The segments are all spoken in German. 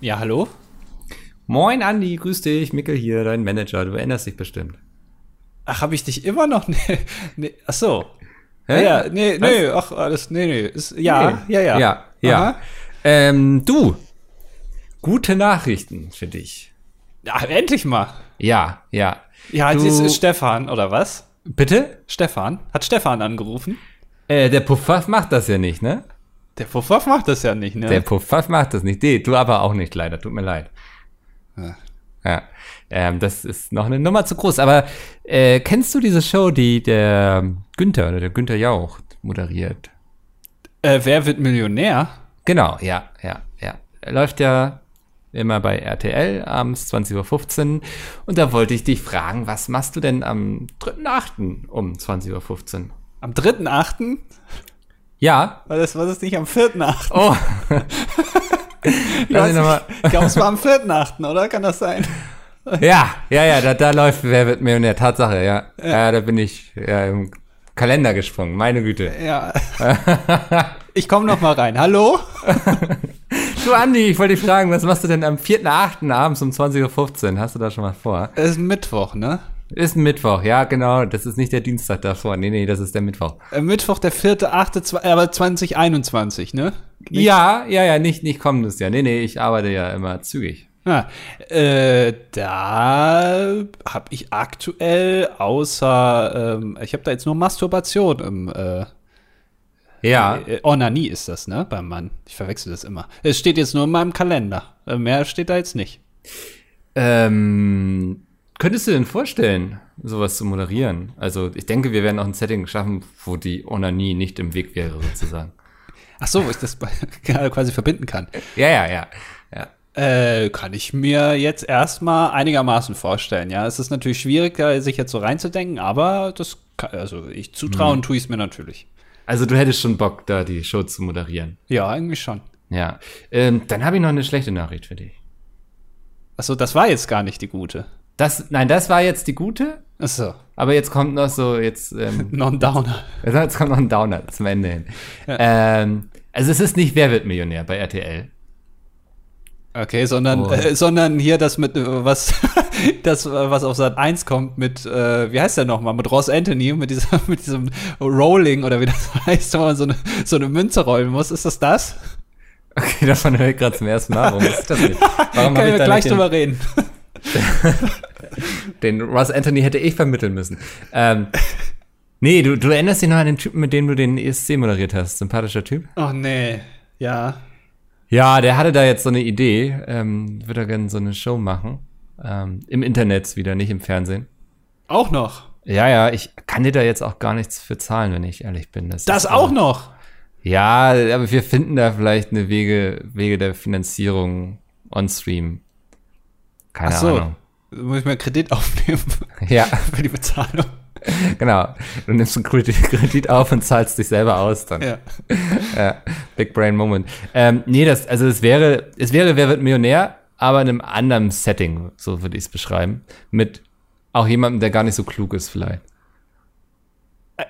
Ja, hallo? Moin Andi, grüß dich, Mickel hier, dein Manager, du erinnerst dich bestimmt. Ach, habe ich dich immer noch? Nee, nee, ach so. Hä? Ja, nee, nee, ach, alles, nee, nee. Ist, ja, ja, ja. Ja, ja. Aha. Ähm, du, gute Nachrichten für dich. Ja, endlich mal. Ja, ja. Ja, Du- ist Stefan, oder was? Bitte? Stefan? Hat Stefan angerufen? Äh, der Puffwaff macht das ja nicht, ne? Der Puffwaff macht das ja nicht, ne? Der Puffwaff macht das nicht. Nee, du aber auch nicht, leider. Tut mir leid. Ja. Ja. Ähm, das ist noch eine Nummer zu groß. Aber äh, kennst du diese Show, die der Günther oder der Günther Jauch moderiert? äh, wer wird Millionär? Genau, ja, ja, ja. Er läuft ja immer bei RTL abends 20.15 Uhr. Und da wollte ich dich fragen, was machst du denn am 3.8. um 20.15 Uhr? Am 3.8.? Ja. War das, war das nicht am 4.8.? Oh. Mal. Ich glaube, es war am 4.8., oder? Kann das sein? Ja, ja, ja, da, da läuft Wer wird Millionär? Tatsache, ja. ja. da bin ich ja, im Kalender gesprungen. Meine Güte. Ja. Ich komme noch mal rein. Hallo? Du, Andi, ich wollte dich fragen, was machst du denn am 4.8. abends um 20.15 Uhr? Hast du da schon was vor? Es ist Mittwoch, ne? Ist ein Mittwoch, ja, genau. Das ist nicht der Dienstag davor. Nee, nee, das ist der Mittwoch. Äh, Mittwoch, der 4.8., zwe- aber 2021, ne? Ja, ja, ja, nicht, nicht kommendes Jahr. Nee, nee, ich arbeite ja immer zügig. Ja, äh, da habe ich aktuell außer, ähm, ich habe da jetzt nur Masturbation im, äh, Ja, äh, Onanie ist das, ne, beim Mann. Ich verwechsel das immer. Es steht jetzt nur in meinem Kalender. Äh, mehr steht da jetzt nicht. ähm, könntest du denn vorstellen, sowas zu moderieren? Also, ich denke, wir werden auch ein Setting schaffen, wo die Onanie nicht im Weg wäre, sozusagen. Ach so, wo ich das quasi verbinden kann. Ja, ja, ja. ja. Äh, kann ich mir jetzt erstmal einigermaßen vorstellen, ja. Es ist natürlich schwierig, sich jetzt so reinzudenken, aber das kann, also ich zutrauen tue ich es mir natürlich. Also, du hättest schon Bock, da die Show zu moderieren. Ja, eigentlich schon. Ja. Ähm, dann habe ich noch eine schlechte Nachricht für dich. Achso, das war jetzt gar nicht die gute. Das, nein, das war jetzt die gute, Achso, aber jetzt kommt noch so, jetzt, ähm, Non-Downer. Jetzt kommt noch ein Downer zum Ende hin. Ähm, also es ist nicht Wer wird Millionär bei RTL. Okay, sondern, Oh. äh, sondern hier das mit, was, das, was auf Sat 1 kommt mit, äh, wie heißt der nochmal, mit Ross Anthony, mit, dieser, mit diesem Rolling oder wie das heißt, wenn man so eine, so eine Münze rollen muss. Ist das das? Okay, davon höre ich gerade zum ersten Mal. Warum ist das nicht? Warum Können wir gleich drüber reden. den, Ross Anthony hätte ich vermitteln müssen. Ähm, nee, du, du erinnerst dich noch an den Typen, mit dem du den ESC moderiert hast. Sympathischer Typ. Oh nee, ja. Ja, der hatte da jetzt so eine Idee. Ähm, würde er gerne so eine Show machen. Ähm, Im Internet wieder, nicht im Fernsehen. Auch noch. Ja, ja, ich kann dir da jetzt auch gar nichts für zahlen, wenn ich ehrlich bin. Das ist, auch äh, noch. Ja, aber wir finden da vielleicht eine Wege, Wege der Finanzierung on-stream. Keine Ach so. Ahnung. Muss ich mal Kredit aufnehmen Ja, für die Bezahlung. genau. Du nimmst einen Kredit, Kredit auf und zahlst dich selber aus dann. Ja. Ja, Big Brain Moment. Ähm, nee, das, also es wäre, es wäre, wer wird Millionär, aber in einem anderen Setting, so würde ich es beschreiben. Mit auch jemandem, der gar nicht so klug ist, vielleicht.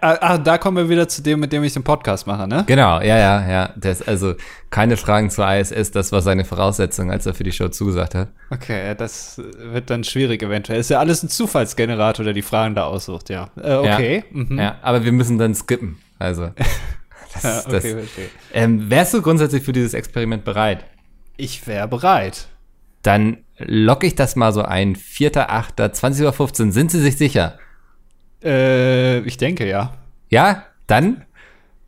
Ah, ah, da kommen wir wieder zu dem, mit dem ich den Podcast mache, ne? Genau, ja, ja, ja. Das, also keine Fragen zur ISS, das war seine Voraussetzung, als er für die Show zugesagt hat. Okay, das wird dann schwierig eventuell. Ist ja alles ein Zufallsgenerator, der die Fragen da aussucht, ja. Äh, okay. Ja, Mhm. ja, aber wir müssen dann skippen. Also, das, Ja, okay, das, verstehe. ähm, wärst du grundsätzlich für dieses Experiment bereit? Ich wäre bereit. Dann locke ich das mal so ein. 4.8., 20.15 Uhr. Sind Sie sich sicher? Äh, ich denke ja. Ja? Dann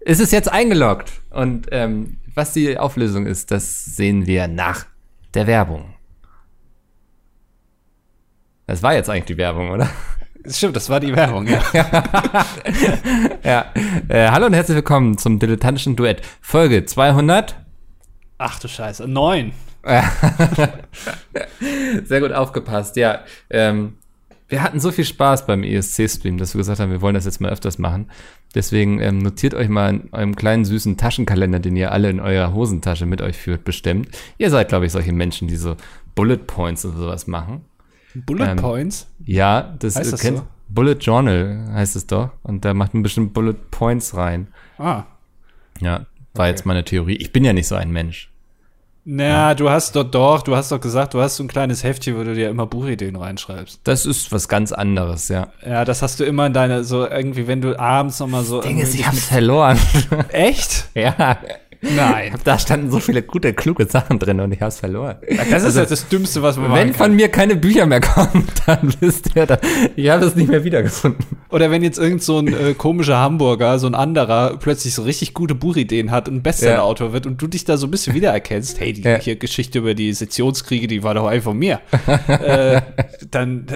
ist es jetzt eingeloggt. Und ähm, was die Auflösung ist, das sehen wir nach der Werbung. Das war jetzt eigentlich die Werbung, oder? Stimmt, das war die Werbung, ja. Ja. Äh, hallo und herzlich willkommen zum dilettantischen Duett. Folge 200. Ach du Scheiße, neun. Sehr gut aufgepasst, ja. Ähm, wir hatten so viel Spaß beim ESC-Stream, dass wir gesagt haben, wir wollen das jetzt mal öfters machen. Deswegen ähm, notiert euch mal in eurem kleinen süßen Taschenkalender, den ihr alle in eurer Hosentasche mit euch führt, bestimmt. Ihr seid, glaube ich, solche Menschen, die so Bullet Points und sowas machen. Bullet Ähm, Points? Ja, das, Heißt das kennt- so? Bullet Journal heißt es doch. Und da macht man bestimmt Bullet Points rein. Ah. Ja, war jetzt meine Theorie. Ich bin ja nicht so ein Mensch. Na, du hast doch doch, du hast doch gesagt, du hast so ein kleines Heftchen, wo du dir immer Buchideen reinschreibst. Das ist was ganz anderes, ja. Ja, das hast du immer in deine, so irgendwie, wenn du abends nochmal so. Ding ist, ich hab's verloren. Echt? ja. Nein. Da standen so viele gute, kluge Sachen drin und ich hab's verloren. Das ist jetzt das Dümmste, was man Also Wenn von mir keine Bücher mehr kommen, dann wisst ihr, da, ich habe es nicht mehr wiedergefunden. Oder wenn jetzt irgend so ein äh, komischer Hamburger, so ein anderer, plötzlich so richtig gute Buchideen hat und ein Bestseller-Autor wird und du dich da so ein bisschen wiedererkennst, hey, die Ja. hier Geschichte über die Sezessionskriege, die war doch einfach von mir. äh, dann,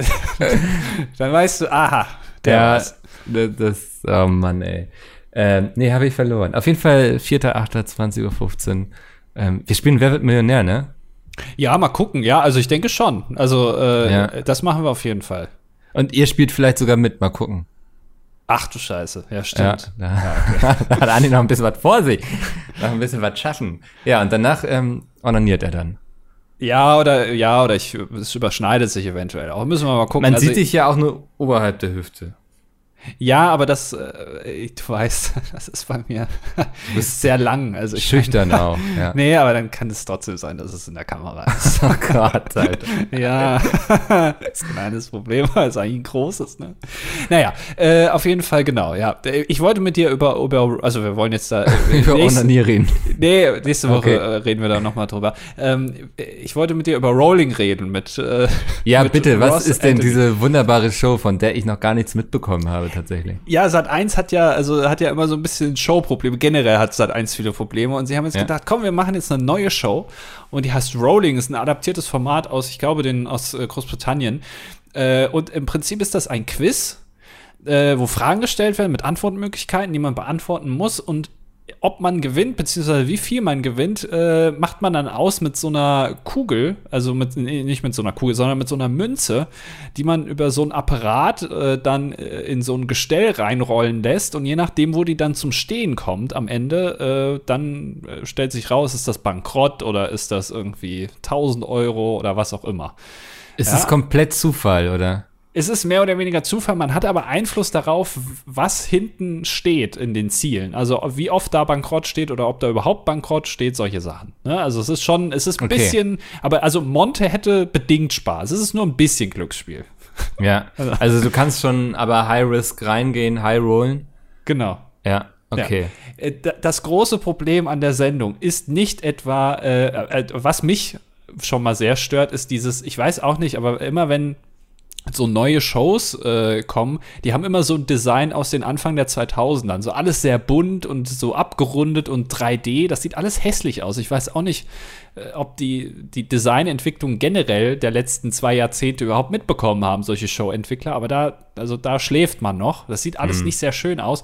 dann weißt du, aha, der Ja, war's. das, das, oh Mann, ey. Ähm, nee, habe ich verloren. Auf jeden Fall 4.8.20.15 Uhr. Ähm, wir spielen Wer wird Millionär, ne? Ja, mal gucken. Ja, also ich denke schon. Also äh, Ja. das machen wir auf jeden Fall. Und ihr spielt vielleicht sogar mit, mal gucken. Ach du Scheiße, ja Ja, stimmt. da, da hat Andi noch ein bisschen was vor sich. Noch ein bisschen was schaffen. Ja, und danach ähm, onaniert er dann. Ja, oder ja, oder ich, es überschneidet sich eventuell. Auch müssen wir mal gucken. Man Also, sieht dich ja auch nur oberhalb der Hüfte. Ja, aber das, äh, ich, du weißt, das ist bei mir sehr lang. Also ich Schüchtern auch. Ja. Nee, aber dann kann es trotzdem sein, dass es in der Kamera ist. Oh Gott, Alter. ja, das ist ein kleines Problem, weil es eigentlich ein großes, ne? Naja, äh, auf jeden Fall genau, ja. Ich wollte mit dir über, über also wir wollen jetzt da äh, Über nächst- Onanier reden. Nee, nächste Woche Okay. äh, reden wir da nochmal drüber. Ähm, ich wollte mit dir über Rolling reden, mit äh, Ja, mit bitte, was Ross ist denn Anthony. diese wunderbare Show, von der ich noch gar nichts mitbekommen habe, tatsächlich? Ja, Sat 1 hat ja, also hat ja immer so ein bisschen Showprobleme. Generell hat Sat 1 viele Probleme und sie haben jetzt Ja. gedacht, komm, wir machen jetzt eine neue Show und die heißt Rolling, ist ein adaptiertes Format aus, ich glaube, den aus äh, Großbritannien. Äh, und im Prinzip ist das ein Quiz, äh, wo Fragen gestellt werden mit Antwortmöglichkeiten, die man beantworten muss und ob man gewinnt, beziehungsweise wie viel man gewinnt, äh, macht man dann aus mit so einer Kugel, also mit, nee, nicht mit so einer Kugel, sondern mit so einer Münze, die man über so ein Apparat äh, dann äh, in so ein Gestell reinrollen lässt und je nachdem, wo die dann zum Stehen kommt am Ende, äh, dann äh, stellt sich raus, ist das bankrott oder ist das irgendwie 1000 Euro oder was auch immer. Ist Ja. es komplett Zufall, oder? Es ist mehr oder weniger Zufall, man hat aber Einfluss darauf, was hinten steht in den Zielen. Also wie oft da Bankrott steht oder ob da überhaupt Bankrott steht, solche Sachen. Ne? Also es ist schon, es ist ein Okay. bisschen, aber also Monte hätte bedingt Spaß. Es ist nur ein bisschen Glücksspiel. Ja. Also du kannst schon aber High Risk reingehen, High Rollen. Genau. Ja, okay. Ja. Äh, da- Das große Problem an der Sendung ist nicht etwa, äh, äh, was mich schon mal sehr stört, ist dieses, ich weiß auch nicht, aber immer wenn so neue Shows äh, kommen, die haben immer so ein Design aus den Anfang der 2000ern. So alles sehr bunt und so abgerundet und 3D. Das sieht alles hässlich aus. Ich weiß auch nicht, äh, ob die, die Designentwicklung generell der letzten zwei Jahrzehnte überhaupt mitbekommen haben, solche Show-Entwickler. Aber da, also da schläft man noch. Das sieht alles nicht sehr schön aus.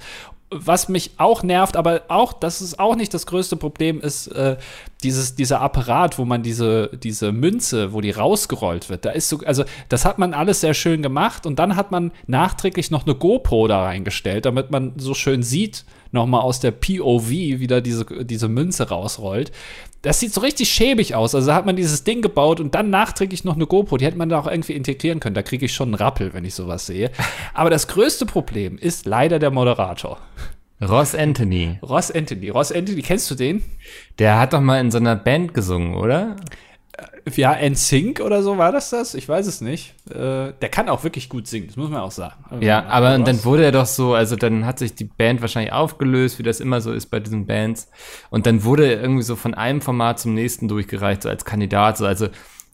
Was mich auch nervt, aber auch, das ist auch nicht das größte Problem, ist äh, dieses, dieser Apparat, wo man diese, diese Münze, wo die rausgerollt wird. Da ist so, also das hat man alles sehr schön gemacht und dann hat man nachträglich noch eine GoPro da reingestellt, damit man so schön sieht, nochmal aus der POV wieder diese, diese Münze rausrollt. Das sieht so richtig schäbig aus. Also da hat man dieses Ding gebaut und dann nachträglich noch eine GoPro. Die hätte man da auch irgendwie integrieren können. Da kriege ich schon einen Rappel, wenn ich sowas sehe. Aber das größte Problem ist leider der Moderator. Ross Anthony. Ross Anthony. Ross Anthony, kennst du den? Der hat doch mal in so einer Band gesungen, oder? Ja, NSYNC oder so war das das? Ich weiß es nicht. Äh, der kann auch wirklich gut singen, das muss man auch sagen. Ja, aber und dann wurde er doch so, also dann hat sich die Band wahrscheinlich aufgelöst, wie das immer so ist bei diesen Bands. Und dann wurde er irgendwie so von einem Format zum nächsten durchgereicht, so als Kandidat. So, also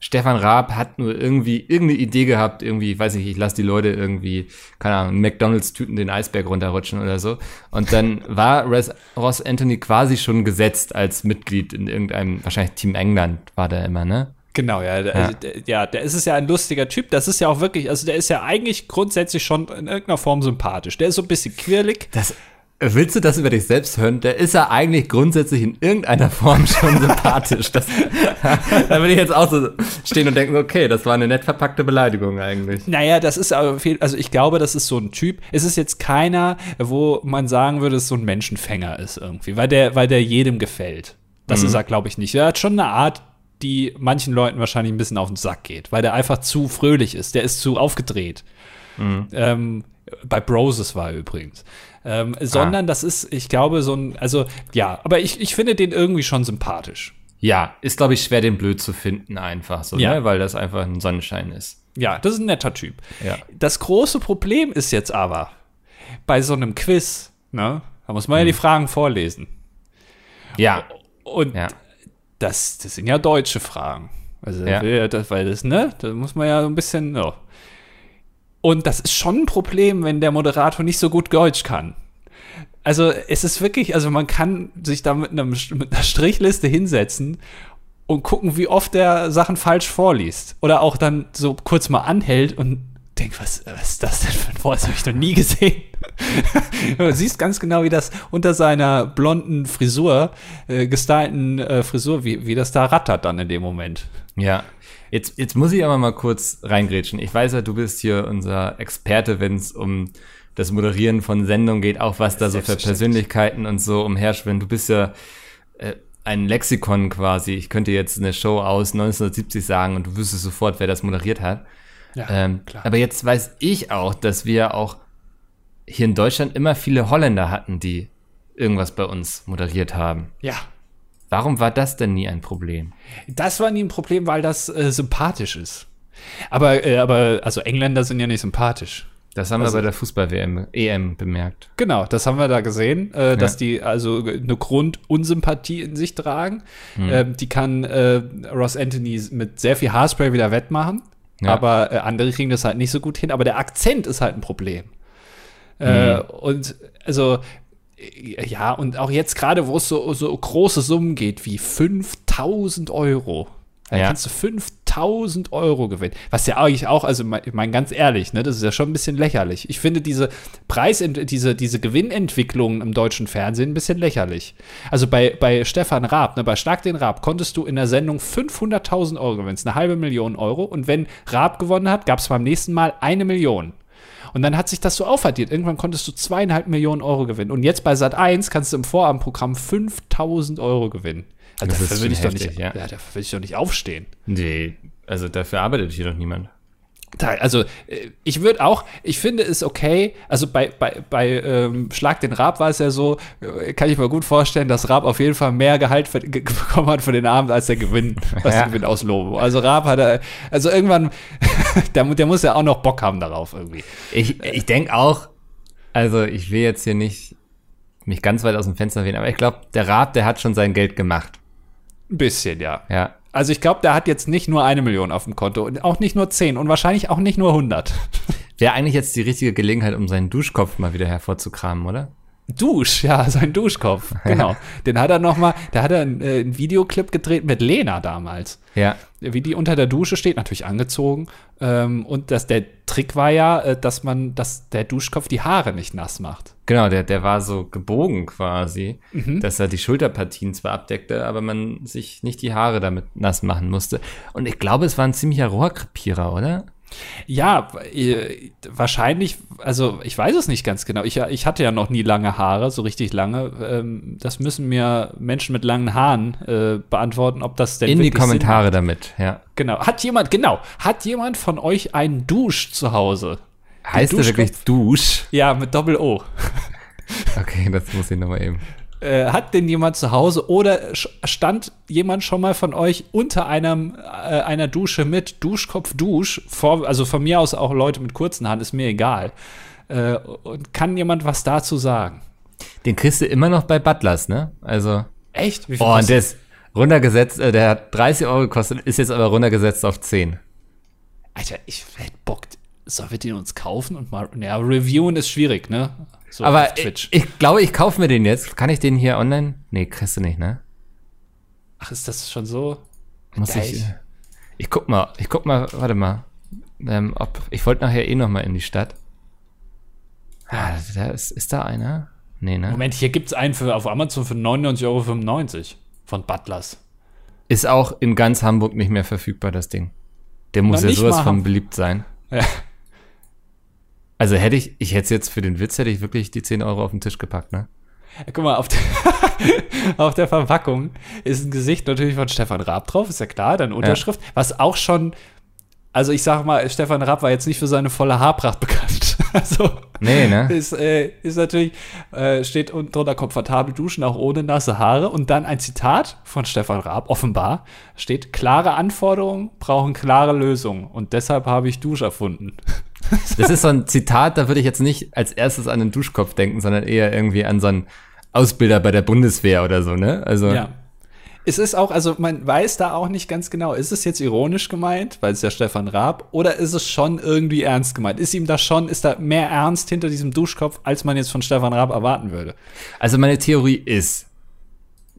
Stefan Raab hat nur irgendwie irgendeine Idee gehabt, irgendwie, weiß ich, ich lasse die Leute irgendwie, keine Ahnung, McDonalds-Tüten den Eisberg runterrutschen oder so. Und dann war Res- Ross Anthony quasi schon gesetzt als Mitglied in irgendeinem, wahrscheinlich Team England war der immer, ne? Genau, ja. Ja. Also, der, ja, der ist es ja ein lustiger Typ. Das ist ja auch wirklich, also der ist ja eigentlich grundsätzlich schon in irgendeiner Form sympathisch. Der ist so ein bisschen quirlig. Das, willst du das über dich selbst hören? Der ist ja eigentlich grundsätzlich in irgendeiner Form schon sympathisch. Das, da würde ich jetzt auch so stehen und denken, okay, das war eine nett verpackte Beleidigung eigentlich. Naja, das ist aber viel, also ich glaube, das ist so ein Typ. Es ist jetzt keiner, wo man sagen würde, es so ein Menschenfänger ist irgendwie, weil der, weil der jedem gefällt. Das ist er, glaube ich, nicht. Er hat schon eine Art, die manchen Leuten wahrscheinlich ein bisschen auf den Sack geht, weil der einfach zu fröhlich ist. Der ist zu aufgedreht. Ähm, bei Broses war er übrigens. Ähm, sondern das ist, ich glaube, so ein, also ja, aber ich, ich finde den irgendwie schon sympathisch. Ja, ist, glaube ich, schwer, den blöd zu finden, einfach so, Ja. ne? weil das einfach ein Sonnenschein ist. Ja, das ist ein netter Typ. Ja. Das große Problem ist jetzt aber, bei so einem Quiz, ne, da muss man ja die Fragen vorlesen. Ja, Und ja. das, das sind ja deutsche Fragen. Also, Ja. das, weil das, ne, da muss man ja so ein bisschen, ja. Und das ist schon ein Problem, wenn der Moderator nicht so gut Deutsch kann. Also, es ist wirklich, also man kann sich da mit, einem, mit einer Strichliste hinsetzen und gucken, wie oft der Sachen falsch vorliest. Oder auch dann so kurz mal anhält und denkt, was, was ist das denn für ein Wort? Das habe ich noch nie gesehen. du siehst ganz genau, wie das unter seiner blonden Frisur, äh, gestylten äh, Frisur, wie, wie das da rattert dann in dem Moment. Ja. Jetzt, jetzt muss ich aber mal kurz reingrätschen. Ich weiß ja, du bist hier unser Experte, wenn es um das Moderieren von Sendungen geht, auch was da so für. Persönlichkeiten und so umherschwimmen. Du bist ja äh, ein Lexikon quasi. Ich könnte jetzt eine Show aus 1970 sagen und du wüsstest sofort, wer das moderiert hat. Ja, Ähm, aber jetzt weiß ich auch, dass wir auch hier in Deutschland immer viele Holländer hatten, die irgendwas bei uns moderiert haben. ja. Warum war das denn nie ein Problem? Das war nie ein Problem, weil das äh, sympathisch ist. Aber, äh, aber, also Engländer sind ja nicht sympathisch. Das haben Also- wir bei der Fußball-WM, EM bemerkt. Genau, das haben wir da gesehen, äh, dass die also eine Grundunsympathie in sich tragen. Ähm, die kann äh, Ross Anthony mit sehr viel Haarspray wieder wettmachen. Ja. Aber äh, andere kriegen das halt nicht so gut hin. Aber der Akzent ist halt ein Problem. Äh, und also, ja, und auch jetzt gerade, wo es so, so große Summen geht, wie 5000 Euro. Da Ja. kannst du 5000 Euro gewinnen. Was ja eigentlich auch, also mein, mein ganz ehrlich, ne, das ist ja schon ein bisschen lächerlich. Ich finde diese Preis, diese, diese Gewinnentwicklung im deutschen Fernsehen ein bisschen lächerlich. Also bei, bei Stefan Raab, ne, bei Schlag den Raab, konntest du in der Sendung 500.000 Euro gewinnen, eine halbe Million Euro. Und wenn Raab gewonnen hat, gab es beim nächsten Mal eine Million. Und dann hat sich das so aufaddiert. Irgendwann konntest du zweieinhalb Millionen Euro gewinnen. Und jetzt bei Sat 1 kannst du im Vorabendprogramm 5000 Euro gewinnen. Also Das dafür will ich doch nicht, ja. ja, dafür will ich doch nicht aufstehen. Nee, also dafür arbeitet hier doch niemand. Also äh, ich würde auch, ich finde es okay, also bei, bei, bei ähm, Schlag den Raab war es ja so, äh, kann ich mir gut vorstellen, dass Raab auf jeden Fall mehr Gehalt für, ge- bekommen hat für den Abend als der Gewinn, was Ja. der Gewinn aus Lobo. Also Raab hat er, also irgendwann, der, der muss ja auch noch Bock haben darauf irgendwie. Ich, ich denke auch, also ich will jetzt hier nicht mich ganz weit aus dem Fenster wählen, aber ich glaube, der Rat, der hat schon sein Geld gemacht. Ein bisschen, ja. Ja. Also ich glaube, der hat jetzt nicht nur eine Million auf dem Konto und auch nicht nur zehn und wahrscheinlich auch nicht nur 100. Wäre eigentlich jetzt die richtige Gelegenheit, um seinen Duschkopf mal wieder hervorzukramen, oder? Dusch, ja, sein Duschkopf, genau. Den hat er noch mal, da hat er einen, äh, einen Videoclip gedreht mit Lena damals. Ja. Wie die unter der Dusche steht, natürlich angezogen. Ähm, und dass der Trick war ja, äh, dass man, dass der Duschkopf die Haare nicht nass macht. Genau, der, der war so gebogen quasi, Mhm. dass er die Schulterpartien zwar abdeckte, aber man sich nicht die Haare damit nass machen musste. Und ich glaube, es war ein ziemlicher Rohrkrepierer, oder? Ja, äh, wahrscheinlich, also ich weiß es nicht ganz genau. Ich, ich hatte ja noch nie lange Haare, so richtig lange. Ähm, das müssen mir Menschen mit langen Haaren äh, beantworten, ob das denn In die Kommentare damit, ja. Genau. Hat jemand, genau, hat jemand von euch einen Dusch zu Hause? Heißt der Duschkopf? wirklich Dusch? Ja, mit Doppel-O. Okay, das muss ich nochmal eben. Äh, hat denn jemand zu Hause oder stand jemand schon mal von euch unter einem, äh, einer Dusche mit Duschkopf, Dusch? Vor, also von mir aus auch Leute mit kurzen Haaren, ist mir egal. Äh, und kann jemand was dazu sagen? Den kriegst du immer noch bei Butlers, ne? Also. Echt? Wie viel Oh, und der ist runtergesetzt, äh, der hat 30 Euro gekostet, ist jetzt aber runtergesetzt auf 10. Alter, ich hätte Bock. Sollen wir den uns kaufen und mal. Ja, reviewen ist schwierig, ne? So aber auf Twitch. ich, ich glaube, ich kaufe mir den jetzt. Kann ich den hier online? Nee, kriegst du nicht, ne? Ach, ist das schon so? Muss Ja, ich. ich- Ich guck mal, ich guck mal, warte mal. Ähm, ob, ich wollte nachher eh noch mal in die Stadt. Ah, da ist, ist da einer? Nee, ne? Moment, hier gibt es einen für, auf Amazon für 99,95 Euro von Butlers. Ist auch in ganz Hamburg nicht mehr verfügbar, das Ding. Der muss Noch ja sowas von beliebt sein. Ja. Also hätte ich, ich hätte jetzt für den Witz, hätte ich wirklich die 10 Euro auf den Tisch gepackt, ne? Ja, guck mal, auf der, auf der Verpackung ist ein Gesicht natürlich von Stefan Raab drauf, ist ja klar, dann Unterschrift, was auch schon, also ich sag mal, Stefan Raab war jetzt nicht für seine volle Haarpracht bekannt. Also, Nee, ne? ist, äh, ist natürlich, äh, steht unten drunter komfortabel duschen, auch ohne nasse Haare. Und dann ein Zitat von Stefan Raab, offenbar, steht, klare Anforderungen brauchen klare Lösungen. Und deshalb habe ich Dusch erfunden. Das ist so ein Zitat, da würde ich jetzt nicht als erstes an den Duschkopf denken, sondern eher irgendwie an so einen Ausbilder bei der Bundeswehr oder so, ne? Also, Ja. Es ist auch, also man weiß da auch nicht ganz genau, ist es jetzt ironisch gemeint, weil es ja Stefan Raab, oder ist es schon irgendwie ernst gemeint? Ist ihm da schon, ist da mehr Ernst hinter diesem Duschkopf, als man jetzt von Stefan Raab erwarten würde? also meine Theorie ist,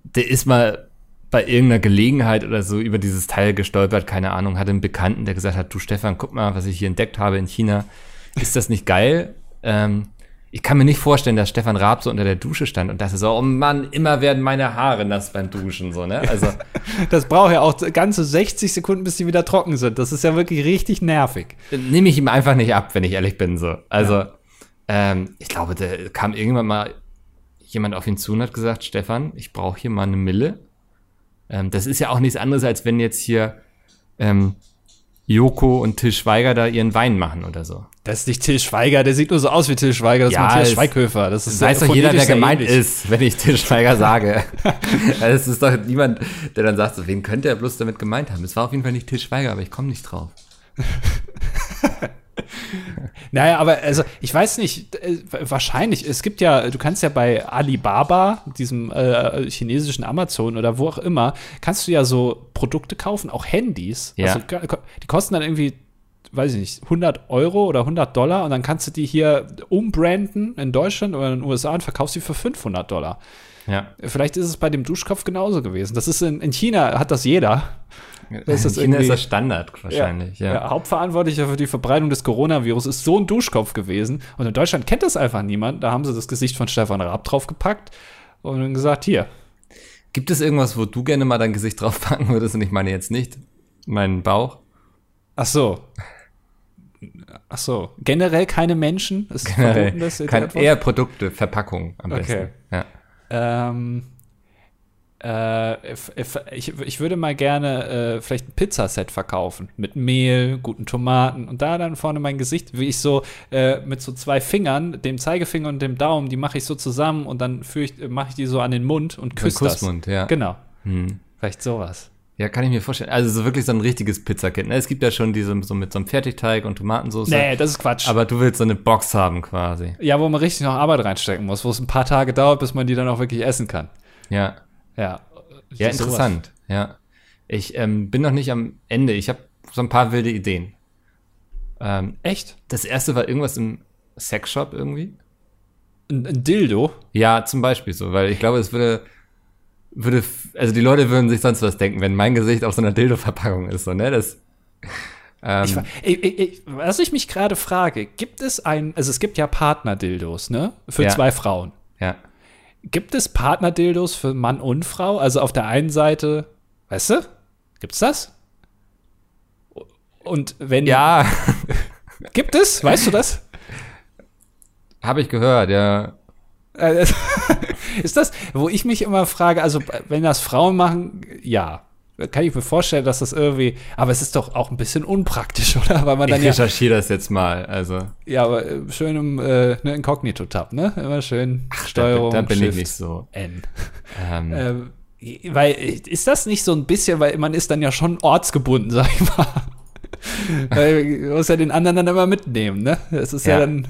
der ist mal bei irgendeiner Gelegenheit oder so über dieses Teil gestolpert, keine Ahnung, hatte einen Bekannten, der gesagt hat, du Stefan, guck mal, was ich hier entdeckt habe in China. Ist das nicht geil? Ähm, ich kann mir nicht vorstellen, dass Stefan Raab so unter der Dusche stand und dachte so, oh Mann, immer werden meine Haare nass beim Duschen, so, ne? Also, Das braucht ja auch ganze 60 Sekunden, bis die wieder trocken sind. Das ist ja wirklich richtig nervig. nehme ich ihm einfach nicht ab, wenn ich ehrlich bin, so. Also, ähm, ich glaube, da kam irgendwann mal jemand auf ihn zu und hat gesagt, Stefan, ich brauche hier mal eine Mille. Ähm, das ist ja auch nichts anderes, als wenn jetzt hier ähm, Joko und Till Schweiger da ihren Wein machen oder so. Das ist nicht Till Schweiger, der sieht nur so aus wie Till Schweiger, das ist Ja, Matthias es- Schweighöfer. Das ist weiß doch jeder, der gemeint ähnlich. ist, wenn ich Till Schweiger sage. Es ist doch niemand, der dann sagt, wen könnte er bloß damit gemeint haben? Es war auf jeden Fall nicht Till Schweiger, aber ich komme nicht drauf. Naja, aber also ich weiß nicht, äh, wahrscheinlich, es gibt ja, du kannst ja bei Alibaba, diesem äh, chinesischen Amazon oder wo auch immer, kannst du ja so Produkte kaufen, auch Handys. Ja. Also, die kosten dann irgendwie, weiß ich nicht, 100 Euro oder 100 Dollar und dann kannst du die hier umbranden in Deutschland oder in den USA und verkaufst die für 500 Dollar. Ja. Vielleicht ist es bei dem Duschkopf genauso gewesen. Das ist in, in China, hat das jeder. Das ist in China ist das Standard wahrscheinlich, ja. Ja, Hauptverantwortlicher für die Verbreitung des Coronavirus ist so ein Duschkopf gewesen. Und in Deutschland kennt das einfach niemand. Da haben sie das Gesicht von Stefan Raab draufgepackt und dann gesagt, hier. Gibt es irgendwas, wo du gerne mal dein Gesicht draufpacken würdest? Und ich meine jetzt nicht meinen Bauch. Ach so. Ach so. Generell keine Menschen? Ist das Kein, eher Produkte, Verpackung am Okay. besten. Ja. Ähm, äh, ich, ich würde mal gerne äh, vielleicht ein Pizzaset verkaufen mit Mehl, guten Tomaten und da dann vorne mein Gesicht, wie ich so äh, mit so zwei Fingern, dem Zeigefinger und dem Daumen, die mache ich so zusammen und dann ich, mache ich die so an den Mund und küsse das. Kussmund, ja. Genau, Hm. vielleicht sowas. Ja, kann ich mir vorstellen. Also so wirklich so ein richtiges Pizzakit. Ne? Es gibt ja schon diese so mit so einem Fertigteig und Tomatensauce. Nee, das ist Quatsch. Aber du willst so eine Box haben quasi. ja, wo man richtig noch Arbeit reinstecken muss, wo es ein paar Tage dauert, bis man die dann auch wirklich essen kann. Ja. Ja. Ja, Sowas. interessant. Ja. Ich ähm, bin noch nicht am Ende. Ich habe so ein paar wilde Ideen. Ähm, Echt? das erste war irgendwas im Sexshop irgendwie. Ein, ein Dildo? Ja, zum Beispiel so, weil ich glaube, es würde, würde, also die Leute würden sich sonst was denken, wenn mein Gesicht auf so einer Dildo-Verpackung ist, so, ne? Das, ähm, ich, ich, ich, was ich mich gerade frage, gibt es ein, also es gibt ja Partnerdildos, ne? Für Ja. zwei Frauen. ja. Gibt es Partnerdildos für Mann und Frau? Also auf der einen Seite, weißt du? Gibt's das? Und wenn Ja, gibt es, weißt du das? habe ich gehört, ja. Äh, Ist das, wo ich mich immer frage, also wenn das Frauen machen, ja. Kann ich mir vorstellen, dass das irgendwie, aber es ist doch auch ein bisschen unpraktisch, oder? Weil man Ich dann ja, recherchiere das jetzt mal, also. ja, aber äh, schön im äh, ne, Inkognito-Tab, ne? Immer schön Steuerung, da, da bin ich Shift, nicht so. N. Ähm, Ähm, weil, ist das nicht so ein bisschen, weil man ist dann ja schon ortsgebunden, sag ich mal. weil du musst ja den anderen dann immer mitnehmen, ne? Das ist ja, Ja. dann,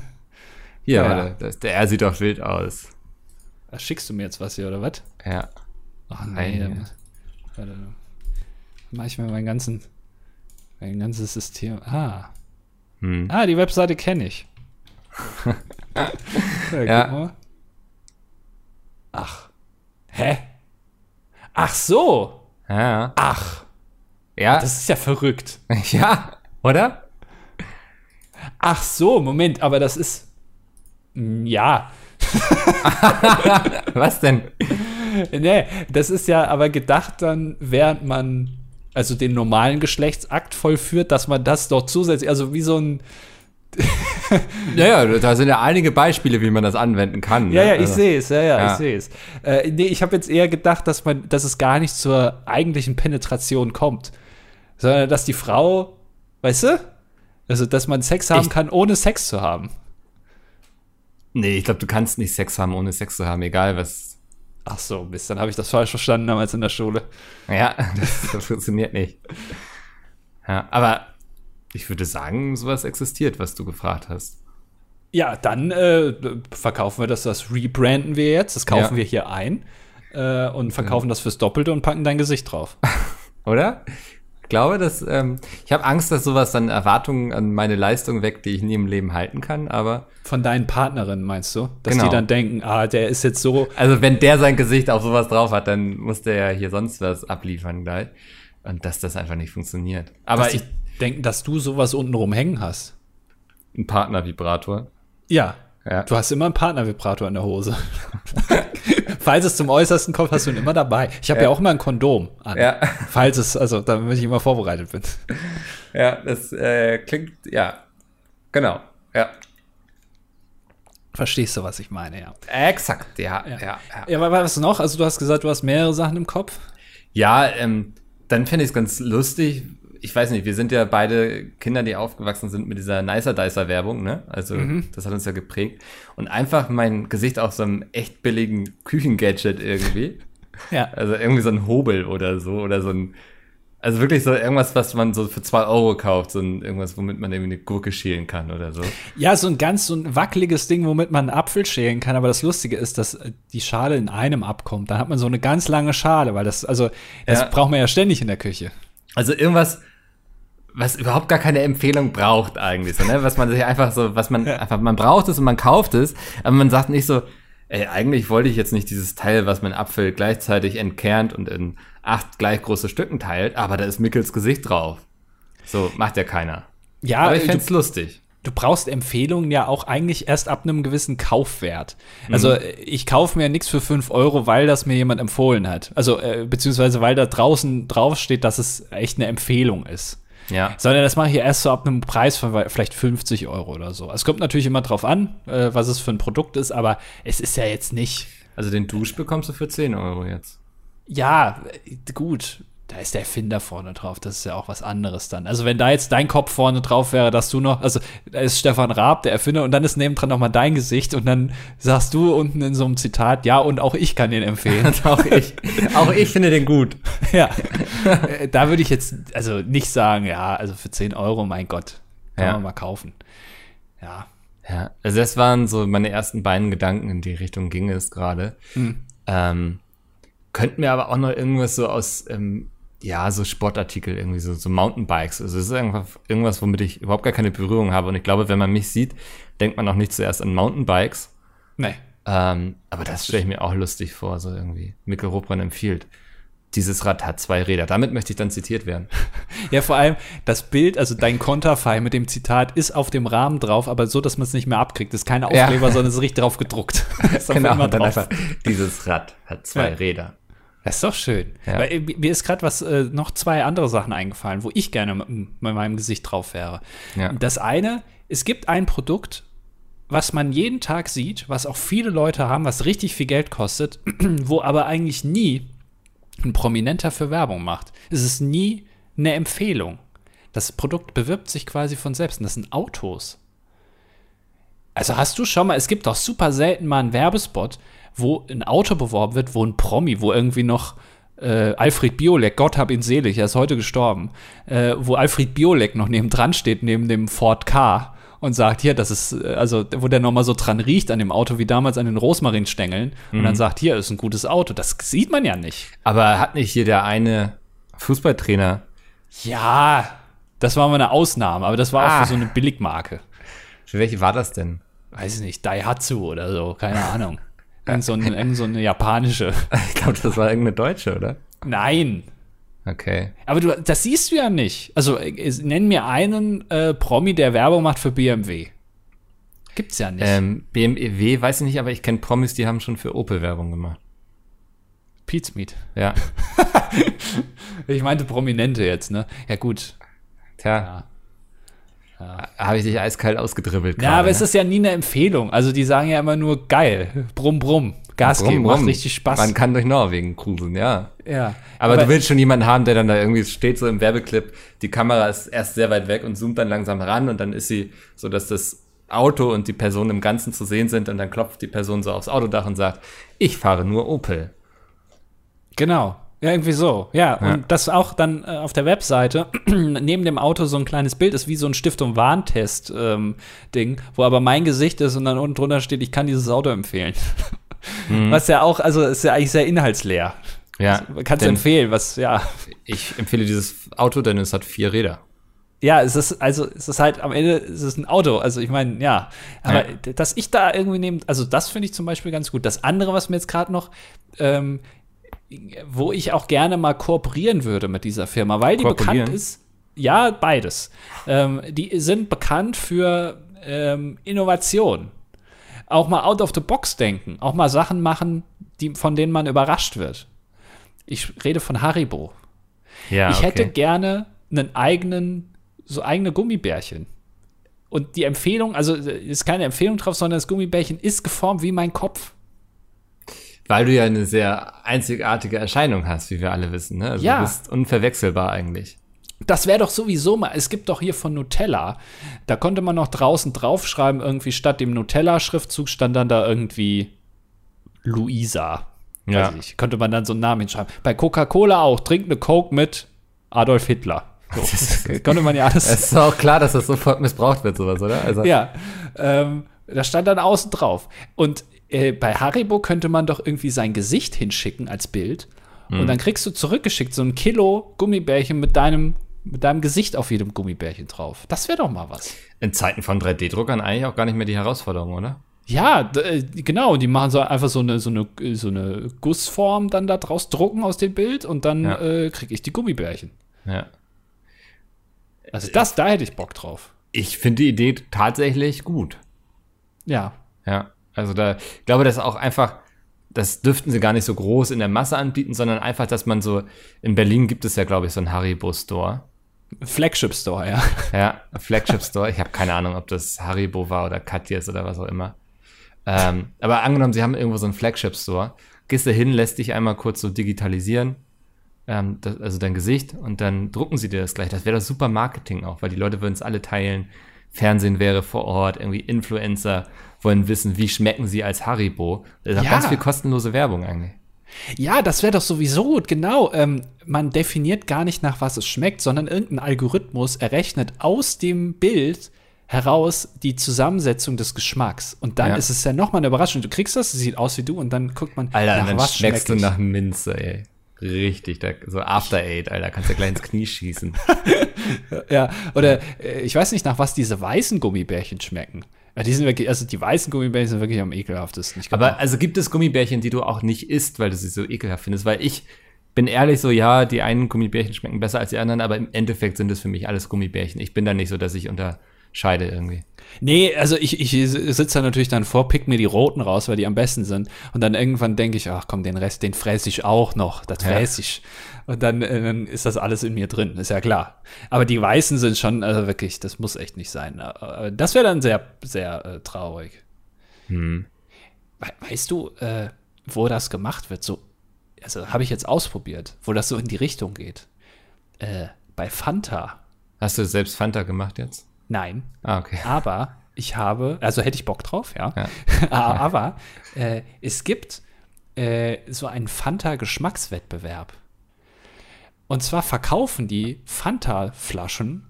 hier, ja. warte, das, der R sieht doch wild aus. Ach, schickst du mir jetzt was hier, oder was? Ja. Ach Nein. nee, warte, dann mach ich mir mein ganzen, mein ganzes System. Ah. Hm. Ah, die Webseite kenne ich. ja. Ja. Ach. Hä? Ach so. Ja. Ach. Ja. Das ist ja verrückt. ja. Oder? Ach so, Moment, aber das ist. Mm, Ja. Was denn? Nee, das ist ja aber gedacht dann, während man also den normalen Geschlechtsakt vollführt, dass man das doch zusätzlich, also wie so ein. Naja, da sind ja einige Beispiele, wie man das anwenden kann. Ja, ne? ja, ich Also- sehe es, ja, ja, Ja. ich sehe es. Äh, nee, ich habe jetzt eher gedacht, dass man, dass es gar nicht zur eigentlichen Penetration kommt, sondern dass die Frau, weißt du? Also, dass man Sex haben Ich- kann, ohne Sex zu haben. Nee, ich glaube, du kannst nicht Sex haben, ohne Sex zu haben, egal was. Ach so, Mist, dann habe ich das falsch verstanden damals in der Schule. Ja, das, das funktioniert nicht. Ja, aber ich würde sagen, sowas existiert, was du gefragt hast. Ja, dann äh, verkaufen wir das, das rebranden wir jetzt, das kaufen Ja. wir hier ein äh, und verkaufen das fürs Doppelte und packen dein Gesicht drauf. Oder? Ich glaube, dass ähm, ich habe Angst, dass sowas dann Erwartungen an meine Leistung weckt, die ich nie im Leben halten kann. Aber Von deinen Partnerinnen meinst du? Dass Genau. die dann denken, ah, der ist jetzt so. also wenn der sein Gesicht auf sowas drauf hat, dann muss der ja hier sonst was abliefern gleich. Und dass das einfach nicht funktioniert. Aber dass ich, denken, dass du sowas unten rumhängen hast. ein Partnervibrator. Ja. Ja. Du hast immer einen Partnervibrator in der Hose. Falls es zum Äußersten kommt, hast du ihn immer dabei. Ich habe ja. Ja. auch immer ein Kondom an. Ja. Falls es, also damit ich immer vorbereitet bin. Ja, das äh, klingt, ja, genau. Ja. Verstehst du, was ich meine, ja. Exakt, ja, ja, ja. Ja, aber was noch? Also du hast gesagt, du hast mehrere Sachen im Kopf. Ja, ähm, dann fände ich es ganz lustig. Ich weiß nicht, wir sind ja beide Kinder, die aufgewachsen sind mit dieser Nicer Dicer Werbung, ne? Also, das hat uns ja geprägt. Und einfach mein Gesicht auf so einem echt billigen Küchengadget irgendwie. Ja. Also irgendwie so ein Hobel oder so oder so ein, also wirklich so irgendwas, was man so für zwei Euro kauft, so ein, irgendwas, womit man irgendwie eine Gurke schälen kann oder so. Ja, so ein ganz so ein wackeliges Ding, womit man einen Apfel schälen kann. Aber das Lustige ist, dass äh, die Schale in einem abkommt. Dann hat man so eine ganz lange Schale, weil das, also, das Ja. braucht man ja ständig in der Küche. Also irgendwas, was überhaupt gar keine Empfehlung braucht eigentlich, so, ne? was man sich einfach so, was man einfach, man braucht es und man kauft es, aber man sagt nicht so, ey, eigentlich wollte ich jetzt nicht dieses Teil, was mein Apfel gleichzeitig entkernt und in acht gleich große Stücken teilt, aber da ist Mickels Gesicht drauf. So, macht ja keiner. Ja, aber ich du, fänd's lustig. du brauchst Empfehlungen ja auch eigentlich erst ab einem gewissen Kaufwert. Also Mhm. äh, ich kaufe mir nichts für 5 Euro, weil das mir jemand empfohlen hat. Also äh, beziehungsweise weil da draußen draufsteht, dass es echt eine Empfehlung ist. Ja. Sondern das mache ich erst so ab einem Preis von vielleicht 50 Euro oder so. Es kommt natürlich immer drauf an, äh, was es für ein Produkt ist, aber es ist ja jetzt nicht, Also den Dusch bekommst du für 10 Euro jetzt. ja, äh, gut, da ist der Erfinder vorne drauf, das ist ja auch was anderes dann. Also wenn da jetzt dein Kopf vorne drauf wäre, dass du noch, also da ist Stefan Raab, der Erfinder, und dann ist nebendran nochmal dein Gesicht und dann sagst du unten in so einem Zitat, ja, und auch ich kann den empfehlen. Auch ich, auch ich finde den gut. ja, Äh, da würde ich jetzt also nicht sagen, ja, also für 10 Euro, mein Gott, kann Ja. man mal kaufen. Ja, Ja, also das waren so meine ersten beiden Gedanken, in die Richtung ging es gerade. Ähm, könnten wir aber auch noch irgendwas so aus, ähm, ja, so Sportartikel, irgendwie so, so Mountainbikes. Also es ist irgendwas, irgendwas, womit ich überhaupt gar keine Berührung habe. Und ich glaube, wenn man mich sieht, denkt man auch nicht zuerst an Mountainbikes. nee. Ähm, aber das stelle ich mir auch lustig vor, so irgendwie. Mikkel Ruppmann empfiehlt. Dieses Rad hat zwei Räder. Damit möchte ich dann zitiert werden. Ja, vor allem das Bild, also dein Konterfei mit dem Zitat ist auf dem Rahmen drauf, aber so, dass man es nicht mehr abkriegt. Das ist kein Ja. Aufkleber, sondern es ist richtig drauf gedruckt. ist Genau, immer und dann drauf. einfach, dieses Rad hat zwei Ja. Räder. Das ist doch schön. Ja. Weil, äh, mir ist gerade was äh, noch zwei andere Sachen eingefallen, wo ich gerne mit, mit meinem Gesicht drauf wäre. Ja. Das eine, es gibt ein Produkt, was man jeden Tag sieht, was auch viele Leute haben, was richtig viel Geld kostet, wo aber eigentlich nie ein Prominenter für Werbung macht. Es ist nie eine Empfehlung. Das Produkt bewirbt sich quasi von selbst und das sind Autos. Also hast du schon mal, es gibt doch super selten mal einen Werbespot, wo ein Auto beworben wird, wo ein Promi, wo irgendwie noch äh, Alfred Biolek, Gott hab ihn selig, er ist heute gestorben, äh, wo Alfred Biolek noch neben dran steht, neben dem Ford K und sagt, hier, das ist, äh, also wo der nochmal so dran riecht an dem Auto, wie damals an den Rosmarinstängeln und dann sagt, hier ist ein gutes Auto. Das sieht man ja nicht. Aber hat nicht hier der eine Fußballtrainer Ja, das war mal eine Ausnahme, aber das war auch Ah. für so eine Billigmarke. Für welche war das denn? Weiß ich nicht, Daihatsu oder so, keine Ahnung. Irgend so, ein, irgend so eine japanische. Ich glaube, das war irgendeine Deutsche, oder? Nein. Okay. Aber du, das siehst du ja nicht. Also äh, nenn mir einen äh, Promi, der Werbung macht für BMW. Gibt's ja nicht. Ähm, BMW, weiß ich nicht, aber ich kenne Promis, die haben schon für Opel Werbung gemacht. Pete's Meat. Ja. Ich meinte Prominente jetzt, ne? Ja, gut. Tja. Habe ich dich eiskalt ausgedribbelt. Ja, aber es ist ja nie eine Empfehlung. Also die sagen ja immer nur geil, brumm, brumm, Gas geben, macht richtig Spaß. Man kann durch Norwegen cruisen, ja. ja. Aber, du willst schon jemanden haben, der dann da irgendwie steht, so im Werbeclip, die Kamera ist erst sehr weit weg und zoomt dann langsam ran und dann ist sie so, dass das Auto und die Person im Ganzen zu sehen sind und dann klopft die Person so aufs Autodach und sagt, ich fahre nur Opel. Genau. Ja, irgendwie so. Ja, Ja. und das auch dann äh, auf der Webseite neben dem Auto so ein kleines Bild ist, wie so ein Stift- und Warntest-Ding, wo aber mein Gesicht ist und dann unten drunter steht, ich kann dieses Auto empfehlen. Was ja auch, also ist ja eigentlich sehr inhaltsleer. Ja, Kannst du empfehlen, was, ja. ich empfehle dieses Auto, denn es hat vier Räder. Ja, es ist, also, es ist halt, am Ende ist es ein Auto. Also, ich meine, ja. Aber Ja. dass ich da irgendwie nehme, also, das finde ich zum Beispiel ganz gut. Das andere, was mir jetzt gerade noch, ähm, wo ich auch gerne mal kooperieren würde mit dieser Firma, weil die bekannt ist, ja, beides. Ähm, die sind bekannt für ähm, Innovation. Auch mal out of the box denken, auch mal Sachen machen, die, von denen man überrascht wird. Ich rede von Haribo. Ja, Ich hätte okay. gerne einen eigenen, so eigene Gummibärchen. Und die Empfehlung, also äh, ist keine Empfehlung drauf, sondern das Gummibärchen ist geformt wie mein Kopf. Weil du ja eine sehr einzigartige Erscheinung hast, wie wir alle wissen. Ne? Also Ja. du bist unverwechselbar eigentlich. Das wäre doch sowieso mal, es gibt doch hier von Nutella, da konnte man noch draußen draufschreiben, irgendwie statt dem Nutella-Schriftzug stand dann da irgendwie Luisa. Ja. ich nicht. Könnte man dann so einen Namen hinschreiben. Bei Coca-Cola auch, trinkt eine Coke mit Adolf Hitler. So. konnte man ja alles. Es ist auch klar, dass das sofort missbraucht wird, sowas, oder? Also, Ja, ähm, da stand dann außen drauf. Und äh, bei Haribo könnte man doch irgendwie sein Gesicht hinschicken als Bild. Und dann kriegst du zurückgeschickt so ein Kilo Gummibärchen mit deinem, mit deinem Gesicht auf jedem Gummibärchen drauf. Das wäre doch mal was. In Zeiten von 3D-Druckern eigentlich auch gar nicht mehr die Herausforderung, oder? Ja, äh, genau. Die machen so einfach so eine, so eine, so eine Gussform dann da draus drucken aus dem Bild und dann Ja. äh, kriege ich die Gummibärchen. Ja. Also das, da hätte ich Bock drauf. Ich finde die Idee tatsächlich gut. Ja. Ja. Also da, ich glaube, das ist auch einfach, das dürften sie gar nicht so groß in der Masse anbieten, sondern einfach, dass man so, in Berlin gibt es ja, glaube ich, so einen Haribo-Store. Flagship Store, ja. Ja, Flagship Store. Ich habe keine Ahnung, ob das Haribo war oder Katjes oder was auch immer. Ähm, aber angenommen, sie haben irgendwo so einen Flagship Store, gehst du hin, lässt dich einmal kurz so digitalisieren, ähm, das, also dein Gesicht, und dann drucken sie dir das gleich. Das wäre das super Marketing auch, weil die Leute würden es alle teilen. Fernsehen wäre vor Ort, irgendwie Influencer wollen wissen, wie schmecken sie als Haribo. Das ist auch Ja. ganz viel kostenlose Werbung eigentlich. Ja, das wäre doch sowieso gut, genau. Ähm, man definiert gar nicht nach was es schmeckt, sondern irgendein Algorithmus errechnet aus dem Bild heraus die Zusammensetzung des Geschmacks. Und dann Ja. ist es ja nochmal eine Überraschung. Du kriegst das, sieht aus wie du und dann guckt man, Alter, nach dann was schmeckst schmeck du nach Minze, ey. Richtig, da, so After Eight, Alter, kannst du gleich ins Knie schießen. Ja, oder äh, ich weiß nicht, nach was diese weißen Gummibärchen schmecken. Ja, die sind wirklich, also die weißen Gummibärchen sind wirklich am ekelhaftesten. Aber also gibt es Gummibärchen, die du auch nicht isst, weil du sie so ekelhaft findest? Weil ich bin ehrlich so, ja, die einen Gummibärchen schmecken besser als die anderen, aber im Endeffekt sind es für mich alles Gummibärchen. Ich bin da nicht so, dass ich unterscheide irgendwie. Nee, also ich, ich sitze da natürlich dann vor, pick mir die roten raus, weil die am besten sind. Und dann irgendwann denke ich, ach komm, den Rest, den fress ich auch noch. Das Ja. fress ich. Und dann, äh, dann ist das alles in mir drin, ist ja klar. Aber die weißen sind schon, also wirklich, das muss echt nicht sein. Äh, Das wäre dann sehr, sehr äh, traurig. Hm. We weißt du, äh, wo das gemacht wird? So, also habe ich jetzt ausprobiert, wo das so in die Richtung geht. Äh, bei Fanta. Hast du selbst Fanta gemacht jetzt? Nein, Ah, okay. aber ich habe, also hätte ich Bock drauf, ja. Ja. aber äh, es gibt äh, so einen Fanta-Geschmackswettbewerb. Und zwar verkaufen die Fanta-Flaschen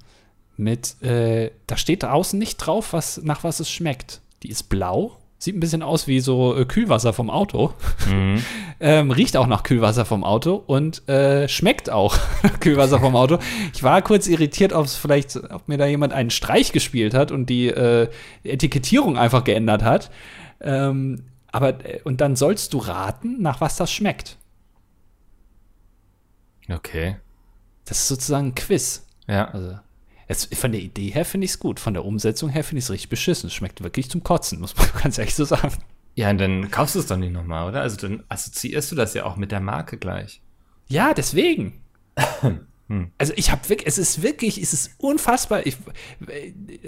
mit, äh, da steht draußen nicht drauf, was, nach was es schmeckt. Die ist blau, sieht ein bisschen aus wie so äh, Kühlwasser vom Auto. Mhm. Ähm, riecht auch nach Kühlwasser vom Auto und äh, schmeckt auch nach Kühlwasser vom Auto. Ich war kurz irritiert, ob es vielleicht, ob mir da jemand einen Streich gespielt hat und die äh, Etikettierung einfach geändert hat. Ähm, aber äh, und dann sollst du raten, nach was das schmeckt. Okay. Das ist sozusagen ein Quiz. Ja. Also jetzt, von der Idee her finde ich es gut, von der Umsetzung her finde ich es richtig beschissen. Es schmeckt wirklich zum Kotzen, muss man ganz ehrlich so sagen. Ja, und dann kaufst du es doch nicht nochmal, oder? Also dann assoziierst du das ja auch mit der Marke gleich. Ja, deswegen. Hm. Also ich habe wirklich, es ist wirklich, es ist unfassbar. Ich,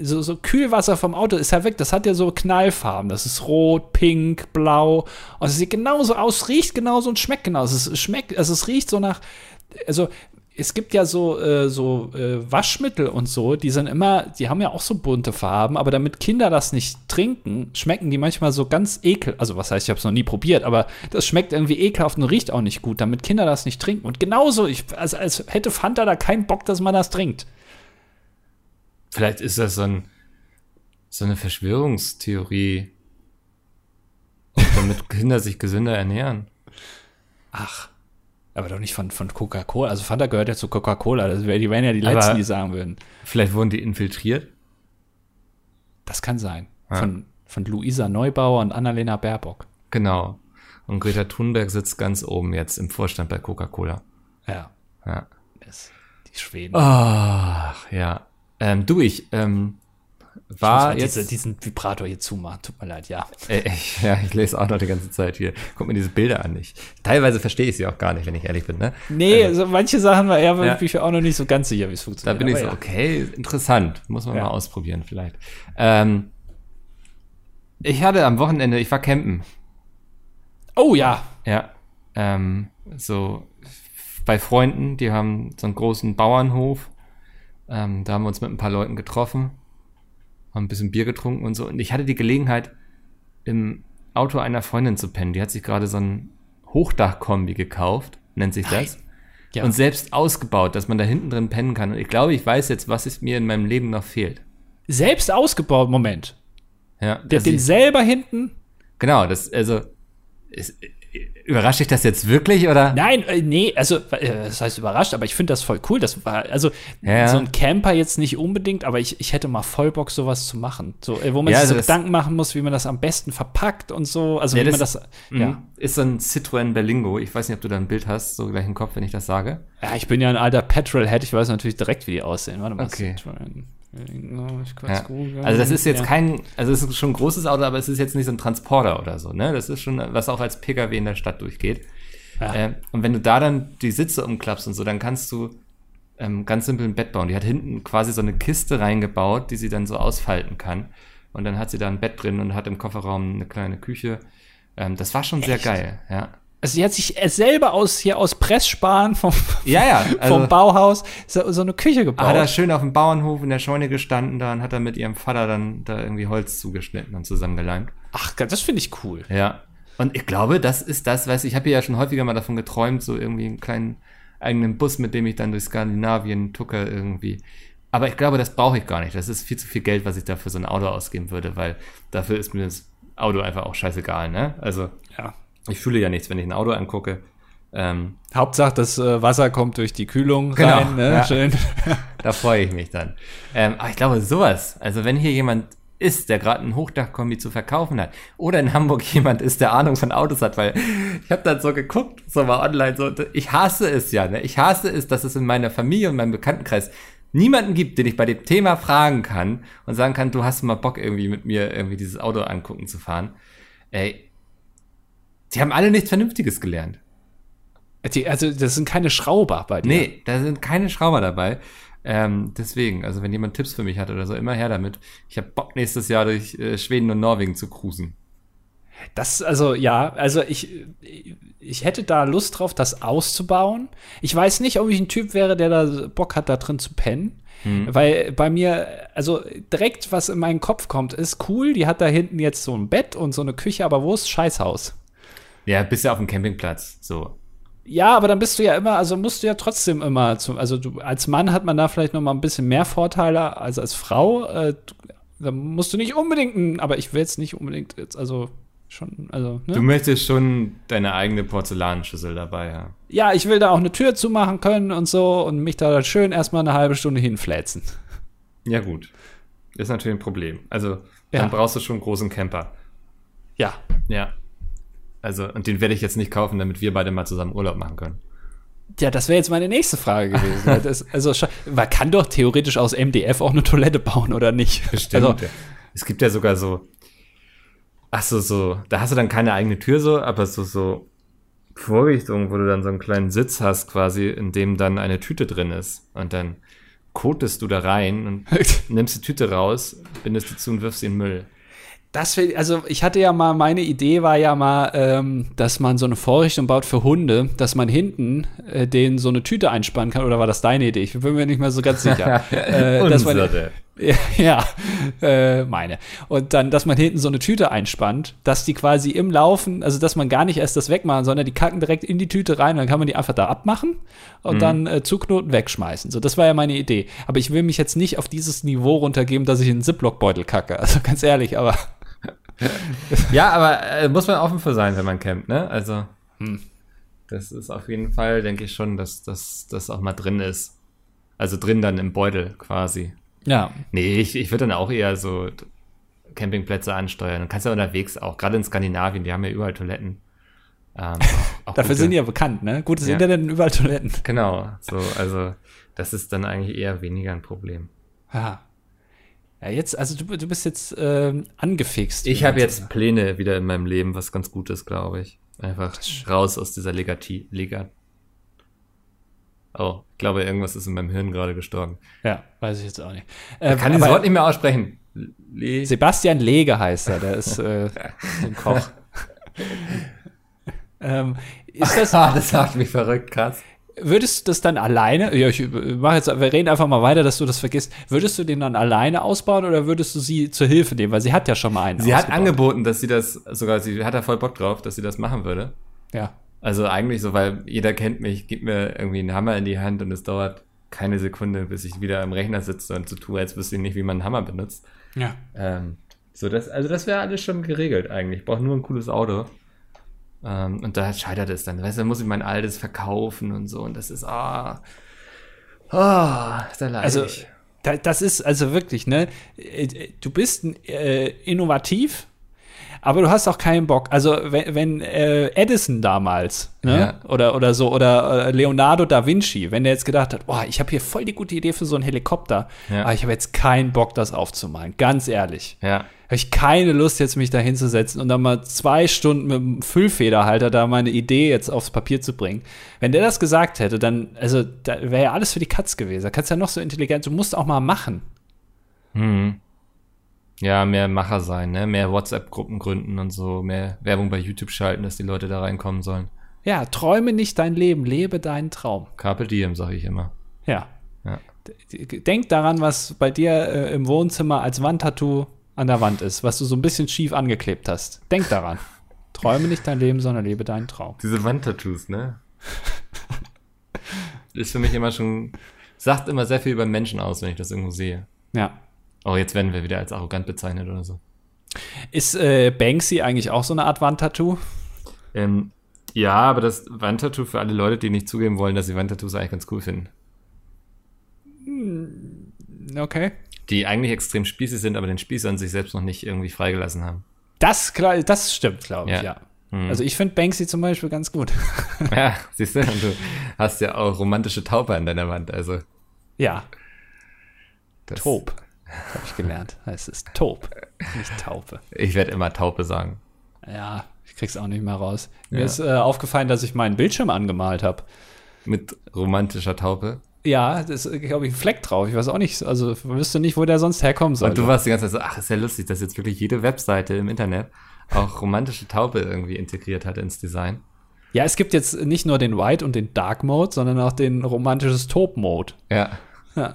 so, so Kühlwasser vom Auto ist ja weg. Das hat ja so Knallfarben. Das ist rot, pink, blau. Und es sieht genauso aus, riecht genauso und schmeckt genauso. Es schmeckt, also es riecht so nach, also es gibt ja so, äh, so äh, Waschmittel und so, die sind immer, die haben ja auch so bunte Farben, aber damit Kinder das nicht trinken, schmecken die manchmal so ganz ekel. Also, was heißt, ich habe es noch nie probiert, aber das schmeckt irgendwie ekelhaft und riecht auch nicht gut, damit Kinder das nicht trinken. Und genauso, ich, also, als hätte Fanta da keinen Bock, dass man das trinkt. Vielleicht ist das so, ein, so eine Verschwörungstheorie, damit Kinder sich gesünder ernähren. Ach. Aber doch nicht von, von Coca-Cola. Also Fanta gehört ja zu Coca-Cola. Das wär, die wären ja die Aber- Letzten, die sagen würden. Vielleicht wurden die infiltriert. Das kann sein. Ja. Von, von Luisa Neubauer und Annalena Baerbock. Genau. Und Greta Thunberg sitzt ganz oben jetzt im Vorstand bei Coca-Cola. Ja. Ja. Das, die Schweden. Ach, ja. Ähm, du, ich ähm, war mal jetzt. diese, diesen Vibrator hier zumachen. Tut mir leid, ja. Äh, ich, ja, ich lese auch noch die ganze Zeit hier. Guck mir diese Bilder an. Ich, teilweise verstehe ich sie auch gar nicht, wenn ich ehrlich bin. Ne? Nee, also, manche Sachen war er Ja. wirklich auch noch nicht so ganz sicher, wie es Da funktioniert. bin ich so, ja. okay, interessant. Muss man Ja. mal ausprobieren vielleicht. Ähm, ich hatte am Wochenende, ich war campen. Oh ja. Ja. Ähm, so bei Freunden, die haben so einen großen Bauernhof. Ähm, da haben wir uns mit ein paar Leuten getroffen, haben ein bisschen Bier getrunken und so. Und ich hatte die Gelegenheit, im Auto einer Freundin zu pennen. Die hat sich gerade so ein Hochdachkombi gekauft, nennt sich das. Ja. Und selbst ausgebaut, dass man da hinten drin pennen kann. Und ich glaube, ich weiß jetzt, was es mir in meinem Leben noch fehlt. Selbst ausgebaut, Moment. Ja, Der hat den ich- selber hinten. genau, das, also, ist, überrascht dich das jetzt wirklich oder? Nein, äh, nee, also, äh, das heißt überrascht, aber ich finde das voll cool. Das war, also, Ja. so ein Camper jetzt nicht unbedingt, aber ich, ich hätte mal voll Bock, sowas zu machen. So, äh, wo man Ja, sich also so das- Gedanken machen muss, wie man das am besten verpackt und so. Also, Ja, wie das- man das, Mhm. ja. Ist so ein Citroën Berlingo. Ich weiß nicht, ob du da ein Bild hast, so gleich im Kopf, wenn ich das sage. Ja, ich bin ja ein alter Petrolhead, ich weiß natürlich direkt, wie die aussehen. Warte mal. Okay. Citroën. Ja. Also das ist jetzt Ja. kein, also es ist schon ein großes Auto, aber es ist jetzt nicht so ein Transporter oder so, ne? Das ist schon, was auch als Pkw in der Stadt durchgeht. Ja. Äh, und wenn du da dann die Sitze umklappst und so, dann kannst du ähm, ganz simpel ein Bett bauen. Die hat hinten quasi so eine Kiste reingebaut, die sie dann so ausfalten kann. Und dann hat sie da ein Bett drin und hat im Kofferraum eine kleine Küche. Ähm, das war schon sehr Echt? geil, ja. Also sie hat sich selber aus hier aus Pressspan vom, Ja, ja, also- vom Bauhaus so, so eine Küche gebaut. Hat er schön auf dem Bauernhof in der Scheune gestanden da und hat er mit ihrem Vater dann da irgendwie Holz zugeschnitten und zusammengeleimt. Ach, das finde ich cool. Ja. Und ich glaube, das ist das, weißt du, ich habe ja schon häufiger mal davon geträumt, so irgendwie einen kleinen eigenen Bus, mit dem ich dann durch Skandinavien tucke irgendwie. Aber ich glaube, das brauche ich gar nicht. Das ist viel zu viel Geld, was ich da für so ein Auto ausgeben würde, weil dafür ist mir das Auto einfach auch scheißegal, ne? Also. Ich fühle ja nichts, wenn ich ein Auto angucke. Ähm, Hauptsache, das äh, Wasser kommt durch die Kühlung Genau, rein. Ne? ja. Schön. Da freue ich mich dann. Ähm, aber ich glaube, sowas, also wenn hier jemand ist, der gerade ein Hochdachkombi zu verkaufen hat, oder in Hamburg jemand ist, der Ahnung von Autos hat, weil ich habe dann so geguckt, so mal online, so, ich hasse es ja, ne? Ich hasse es, dass es in meiner Familie und meinem Bekanntenkreis niemanden gibt, den ich bei dem Thema fragen kann und sagen kann, du hast mal Bock irgendwie mit mir irgendwie dieses Auto angucken zu fahren. Ey, die haben alle nichts Vernünftiges gelernt. Die, also, das sind keine Schrauber bei dir. Nee, da sind keine Schrauber dabei. Ähm, deswegen, also wenn jemand Tipps für mich hat oder so, immer her damit. Ich habe Bock, nächstes Jahr durch äh, Schweden und Norwegen zu cruisen. Das, also, ja, also ich, ich hätte da Lust drauf, das auszubauen. Ich weiß nicht, ob ich ein Typ wäre, der da Bock hat, da drin zu pennen. Weil bei mir, also direkt, was in meinen Kopf kommt, ist cool. Die hat da hinten jetzt so ein Bett und so eine Küche, aber wo ist Scheißhaus? Ja, bist ja auf dem Campingplatz. So. Ja, aber dann bist du ja immer, also musst du ja trotzdem immer, zum, also du, als Mann hat man da vielleicht noch mal ein bisschen mehr Vorteile als als Frau. Äh, da musst du nicht unbedingt, aber ich will jetzt nicht unbedingt jetzt, also schon, also, ne? Du möchtest schon deine eigene Porzellanschüssel dabei haben. Ja, ich will da auch eine Tür zumachen können und so und mich da dann schön erstmal eine halbe Stunde hinfläzen. Ja, gut. Ist natürlich ein Problem. Also, Ja. dann brauchst du schon einen großen Camper. Ja. Ja. Also, und den werde ich jetzt nicht kaufen, damit wir beide mal zusammen Urlaub machen können. Ja, das wäre jetzt meine nächste Frage gewesen. Das, also, man kann doch theoretisch aus MDF auch eine Toilette bauen, oder nicht? Bestimmt. Also, es gibt ja sogar so, ach so, so, da hast du dann keine eigene Tür so, aber so, so Vorrichtungen, wo du dann so einen kleinen Sitz hast quasi, in dem dann eine Tüte drin ist. Und dann kotest du da rein und nimmst die Tüte raus, bindest die zu und wirfst sie in den Müll. Das will, also ich hatte ja mal, meine Idee war ja mal, ähm, dass man so eine Vorrichtung baut für Hunde, dass man hinten äh, denen so eine Tüte einspannen kann. Oder war das deine Idee? Ich bin mir nicht mehr so ganz sicher. äh, Unsere. ja, ja äh, meine. Und dann, dass man hinten so eine Tüte einspannt, dass die quasi im Laufen, also dass man gar nicht erst das wegmachen, sondern die kacken direkt in die Tüte rein und dann kann man die einfach da abmachen und dann äh, zuknoten, wegschmeißen. So, das war ja meine Idee. Aber ich will mich jetzt nicht auf dieses Niveau runtergeben, dass ich in einen Ziploc-Beutel kacke. Also ganz ehrlich, aber Ja, aber äh, muss man offen für sein, wenn man campt, ne? Also, das ist auf jeden Fall, denke ich schon, dass dass das auch mal drin ist. Also drin dann im Beutel quasi. ja. Nee, ich, ich würde dann auch eher so Campingplätze ansteuern. Du kannst ja unterwegs auch, gerade in Skandinavien, die haben ja überall Toiletten. Ähm, auch Dafür gute- sind die ja bekannt, ne? Gutes Ja. Internet und überall Toiletten. Genau, so, also das ist dann eigentlich eher weniger ein Problem. Ja. Ja, jetzt, also du, du bist jetzt ähm, angefixt. Ich habe jetzt sagt. Pläne wieder in meinem Leben, was ganz gut ist, glaube ich. Einfach raus aus dieser Legati Legat. Oh, ich glaube, irgendwas ist in meinem Hirn gerade gestorben. Ja, weiß ich jetzt auch nicht. Äh, Kann dieses aber Wort nicht mehr aussprechen. Le Sebastian Lege heißt er, der ist äh, ein Koch. ähm, ist das, ah, das macht mich verrückt, krass. Würdest du das dann alleine, ja, ich mach jetzt, wir reden einfach mal weiter, dass du das vergisst, würdest du den dann alleine ausbauen oder würdest du sie zur Hilfe nehmen? Weil sie hat ja schon mal einen Sie hat ausgebaut. angeboten, dass sie das, sogar sie hat da voll Bock drauf, dass sie das machen würde. Ja. Also eigentlich so, weil jeder kennt mich, gibt mir irgendwie einen Hammer in die Hand und es dauert keine Sekunde, bis ich wieder am Rechner sitze und so tue, als wüsste ich nicht, wie man einen Hammer benutzt. Ja. Ähm, so das, also das wäre alles schon geregelt eigentlich. Ich brauche nur ein cooles Auto. Ähm, und da scheitert es dann. Weißt du, dann muss ich mein altes verkaufen und so. Und das ist, ah, ah, da leide Also, ich. da, das ist also wirklich, ne? äh, Du bist äh, innovativ, aber du hast auch keinen Bock. Also, wenn, wenn äh, Edison damals, ne? Ja. Oder, oder so, oder äh, Leonardo da Vinci, wenn der jetzt gedacht hat, boah, ich habe hier voll die gute Idee für so einen Helikopter, Ja. aber ich habe jetzt keinen Bock, das aufzumalen. Ganz ehrlich. Ja. Habe ich keine Lust, jetzt mich da hinzusetzen und dann mal zwei Stunden mit dem Füllfederhalter da meine Idee jetzt aufs Papier zu bringen. Wenn der das gesagt hätte, dann, also, da wäre ja alles für die Katz gewesen. Da kannst du ja noch so intelligent, du musst auch mal machen. Mhm. Ja, mehr Macher sein, ne? Mehr WhatsApp-Gruppen gründen und so, mehr Werbung bei YouTube schalten, dass die Leute da reinkommen sollen. Ja, träume nicht dein Leben, lebe deinen Traum. Carpe diem, sage ich immer. Ja. Ja. Denk daran, was bei dir äh, im Wohnzimmer als Wandtattoo an der Wand ist, was du so ein bisschen schief angeklebt hast. Denk daran. Träume nicht dein Leben, sondern lebe deinen Traum. Diese Wandtattoos, ne? ist für mich immer schon, sagt immer sehr viel über Menschen aus, wenn ich das irgendwo sehe. Ja. Oh, jetzt werden wir wieder als arrogant bezeichnet oder so. Ist äh, Banksy eigentlich auch so eine Art Wandtattoo? Ähm, ja, aber das Wandtattoo für alle Leute, die nicht zugeben wollen, dass sie Wandtattoos eigentlich ganz cool finden. Okay. Die eigentlich extrem spießig sind, aber den Spieß an sich selbst noch nicht irgendwie freigelassen haben. Das, das stimmt, glaube ich, Ja. ja. Hm. Also ich finde Banksy zum Beispiel ganz gut. Ja, siehst du, und du hast ja auch romantische Taupe an deiner Wand, also. ja, Das, Taub. Habe ich gelernt. Es ist Taub, nicht Taupe. Ich werde immer Taupe sagen. Ja, ich krieg's auch nicht mehr raus. Mir Ja. ist äh, aufgefallen, dass ich meinen Bildschirm angemalt habe. Mit romantischer Taupe. Ja, das ist, glaube ich, ein Fleck drauf. Ich weiß auch nicht, also wüsste nicht, wo der sonst herkommen soll. Und du warst die ganze Zeit so, ach, ist ja lustig, dass jetzt wirklich jede Webseite im Internet auch romantische Taupe irgendwie integriert hat ins Design. ja, es gibt jetzt nicht nur den White und den Dark Mode, sondern auch den romantisches Taub Mode. Ja. Ja.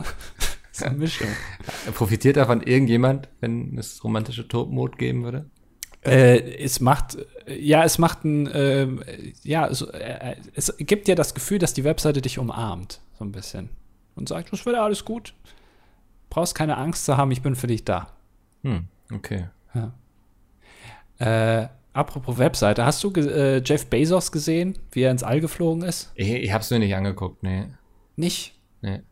Ist eine Mischung. Profitiert davon irgendjemand, wenn es romantische Taupe-Mode geben würde? Äh, es macht, ja, es macht ein, ähm, ja, so, äh, es gibt dir das Gefühl, dass die Webseite dich umarmt, so ein bisschen. Und sagt, es wird alles gut. Brauchst keine Angst zu haben, ich bin für dich da. Hm, okay. Äh, apropos Webseite, hast du äh, Jeff Bezos gesehen, wie er ins All geflogen ist? Ich, ich hab's mir nicht angeguckt, nee. Nicht. nee.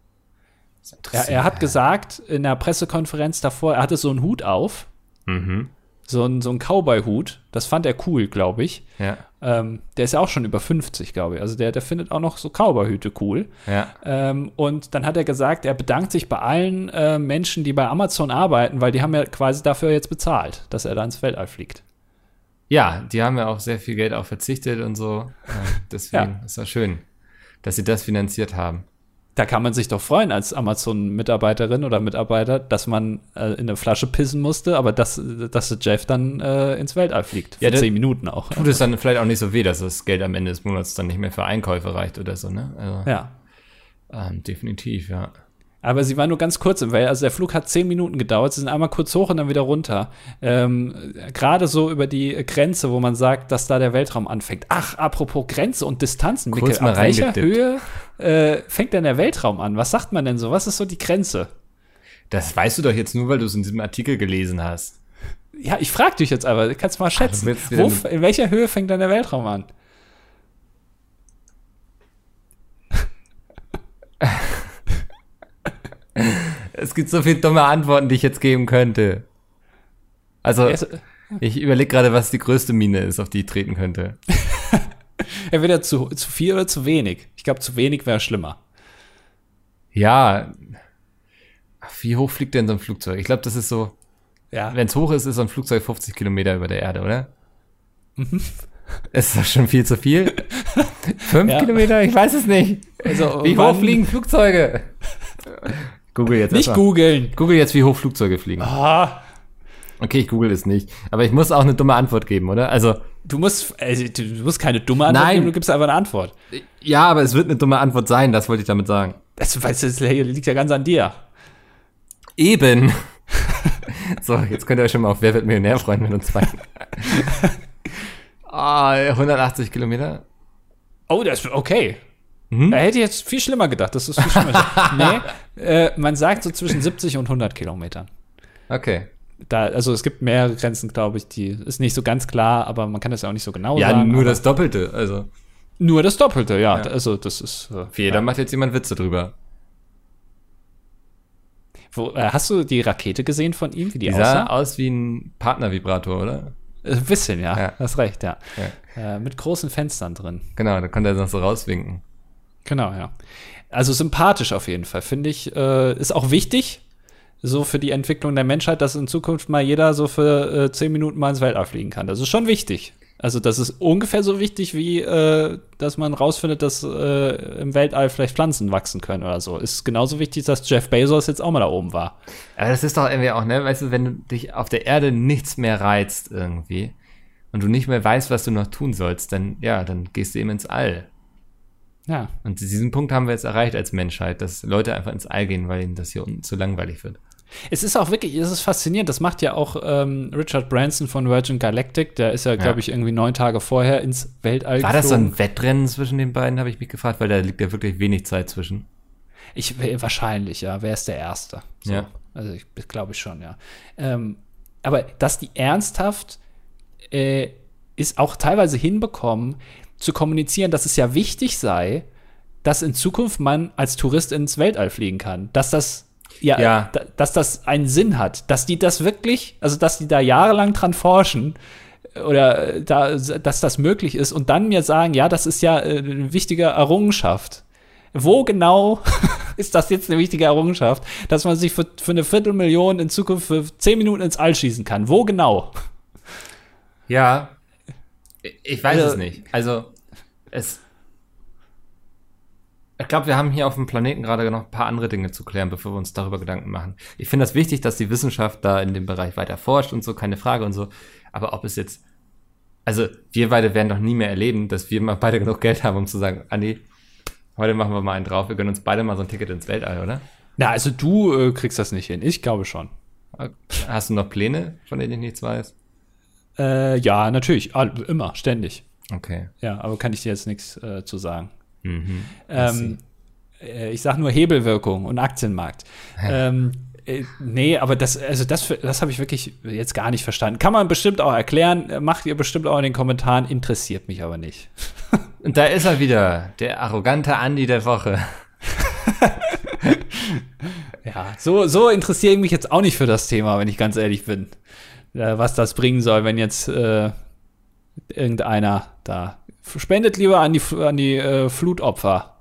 Er, er hat gesagt in der Pressekonferenz davor, er hatte so einen Hut auf, Mhm. so einen, so einen Cowboy-Hut. Das fand er cool, glaube ich. Ja, Ähm, der ist ja auch schon über 50, glaube ich. Also der, der findet auch noch so Cowboy-Hüte cool. ja. Ähm, und dann hat er gesagt, er bedankt sich bei allen äh, Menschen, die bei Amazon arbeiten, weil die haben ja quasi dafür jetzt bezahlt, dass er da ins Weltall fliegt. Ja, die haben ja auch sehr viel Geld auch verzichtet und so. Ähm, deswegen Ja. ist das schön, dass sie das finanziert haben. Da kann man sich doch freuen als Amazon-Mitarbeiterin oder Mitarbeiter, dass man äh, in eine Flasche pissen musste, aber dass, dass Jeff dann äh, ins Weltall fliegt. Für Ja, zehn Minuten auch. Tut es dann vielleicht auch nicht so weh, dass das Geld am Ende des Monats dann nicht mehr für Einkäufe reicht oder so, ne? Also, Ja. ähm, definitiv, ja. Aber sie war nur ganz kurz im Weltall. Also der Flug hat zehn Minuten gedauert. Sie sind einmal kurz hoch und dann wieder runter. Ähm, Gerade so über die Grenze, wo man sagt, dass da der Weltraum anfängt. Ach, apropos Grenze und Distanzen. Kurz Mikkel, mal ab welcher. Höhe äh, fängt denn der Weltraum an? Was sagt man denn so? Was ist so die Grenze? Das weißt du doch jetzt nur, weil du es in diesem Artikel gelesen hast. Ja, ich frage dich jetzt aber. Kannst du mal schätzen. wieder Wo, in welcher Höhe fängt dann der Weltraum an? Es gibt so viele dumme Antworten, die ich jetzt geben könnte. Also, Erst- ich überlege gerade, was die größte Mine ist, auf die ich treten könnte. Entweder zu, zu viel oder zu wenig. Ich glaube, zu wenig wäre schlimmer. Ja. Wie hoch fliegt denn so ein Flugzeug? Ich glaube, das ist so, Ja. wenn es hoch ist, ist so ein Flugzeug 50 Kilometer über der Erde, oder? Ist das schon viel zu viel? Fünf Ja. Kilometer? Ich weiß es nicht. Also, Wie hoch fliegen Flugzeuge? Google jetzt Nicht googeln. Google jetzt, wie hoch Flugzeuge fliegen. Ah, Okay, ich google es nicht. Aber ich muss auch eine dumme Antwort geben, oder? Also, du musst, also, du musst keine dumme Antwort Nein. geben, du gibst einfach eine Antwort. ja, aber es wird eine dumme Antwort sein, das wollte ich damit sagen. Das, weißt du, das liegt ja ganz an dir. Eben. so, jetzt könnt ihr euch schon mal auf Wer wird Millionär freuen mit uns zwei. Ah, 180 Kilometer. Oh, das ist okay. Mhm. Da hätte ich jetzt viel schlimmer gedacht. Das ist viel schlimmer. nee, äh, man sagt so zwischen 70 und 100 Kilometern. Okay. Da, also es gibt mehrere Grenzen, glaube ich, die ist nicht so ganz klar, aber man kann das ja auch nicht so genau Ja, sagen. nur aber- das Doppelte. Also, nur das Doppelte, ja. Ja. Also das ist. Äh, für jeder ja. macht jetzt jemand Witze drüber. Wo, äh, hast du die Rakete gesehen von ihm, wie die, Die sah aussah? aus wie ein Partnervibrator, oder? Ein bisschen, ja. Ja. Hast recht, ja. Ja. Äh, mit großen Fenstern drin. Genau, da konnte er noch so rauswinken. Genau, ja. Also sympathisch auf jeden Fall, finde ich. Äh, ist auch wichtig, so für die Entwicklung der Menschheit, dass in Zukunft mal jeder so für äh, zehn Minuten mal ins Weltall fliegen kann. Das ist schon wichtig. Also das ist ungefähr so wichtig, wie äh, dass man rausfindet, dass äh, im Weltall vielleicht Pflanzen wachsen können oder so. Ist genauso wichtig, dass Jeff Bezos jetzt auch mal da oben war. Aber das ist doch irgendwie auch, ne, weißt du, wenn du dich auf der Erde nichts mehr reizt irgendwie und du nicht mehr weißt, was du noch tun sollst, dann, ja, dann gehst du eben ins All. Ja. Und diesen Punkt haben wir jetzt erreicht als Menschheit, dass Leute einfach ins All gehen, weil ihnen das hier unten zu langweilig wird. Es ist auch wirklich, es ist faszinierend. Das macht ja auch ähm, Richard Branson von Virgin Galactic. Der ist ja, glaube ich, irgendwie neun Tage vorher ins Weltall War das so geflogen. ein Wettrennen zwischen den beiden, habe ich mich gefragt, weil da liegt ja wirklich wenig Zeit zwischen. Ich wahrscheinlich, ja. Wer ist der Erste? So. Ja. Also ich glaube ich schon, ja. Ähm, aber dass die ernsthaft äh, ist auch teilweise hinbekommen, zu kommunizieren, dass es ja wichtig sei, dass in Zukunft man als Tourist ins Weltall fliegen kann. Dass das ja, Ja. Da, dass das einen Sinn hat, dass die das wirklich, also dass die da jahrelang dran forschen oder äh, da, dass das möglich ist und dann mir sagen, ja, das ist ja äh, eine wichtige Errungenschaft. Wo genau ist das jetzt eine wichtige Errungenschaft, dass man sich für, für eine Viertelmillion in Zukunft für zehn Minuten ins All schießen kann? Wo genau? Ja. Ich weiß Also- es nicht. Also, es. Ich glaube, wir haben hier auf dem Planeten gerade noch ein paar andere Dinge zu klären, bevor wir uns darüber Gedanken machen. Ich finde das wichtig, dass die Wissenschaft da in dem Bereich weiter forscht und so, keine Frage und so. Aber ob es jetzt. Also, wir beide werden doch nie mehr erleben, dass wir mal beide genug Geld haben, um zu sagen, Andi, heute machen wir mal einen drauf, wir gönnen uns beide mal so ein Ticket ins Weltall, oder? Na, also du äh, kriegst das nicht hin. Ich glaube schon. Hast du noch Pläne, von denen ich nichts weiß? Äh, ja, natürlich. All, immer, ständig. Okay. Ja, aber kann ich dir jetzt nichts äh, zu sagen. Mhm. Ähm, äh, ich sage nur Hebelwirkung und Aktienmarkt. ähm, äh, nee, aber das, also das, das habe ich wirklich jetzt gar nicht verstanden. Kann man bestimmt auch erklären, äh, macht ihr bestimmt auch in den Kommentaren, interessiert mich aber nicht. Und da ist er wieder, der arrogante Andi der Woche. Ja, so, so interessiere ich mich jetzt auch nicht für das Thema, wenn ich ganz ehrlich bin. Was das bringen soll, wenn jetzt äh, irgendeiner da spendet lieber an die, an die äh, Flutopfer.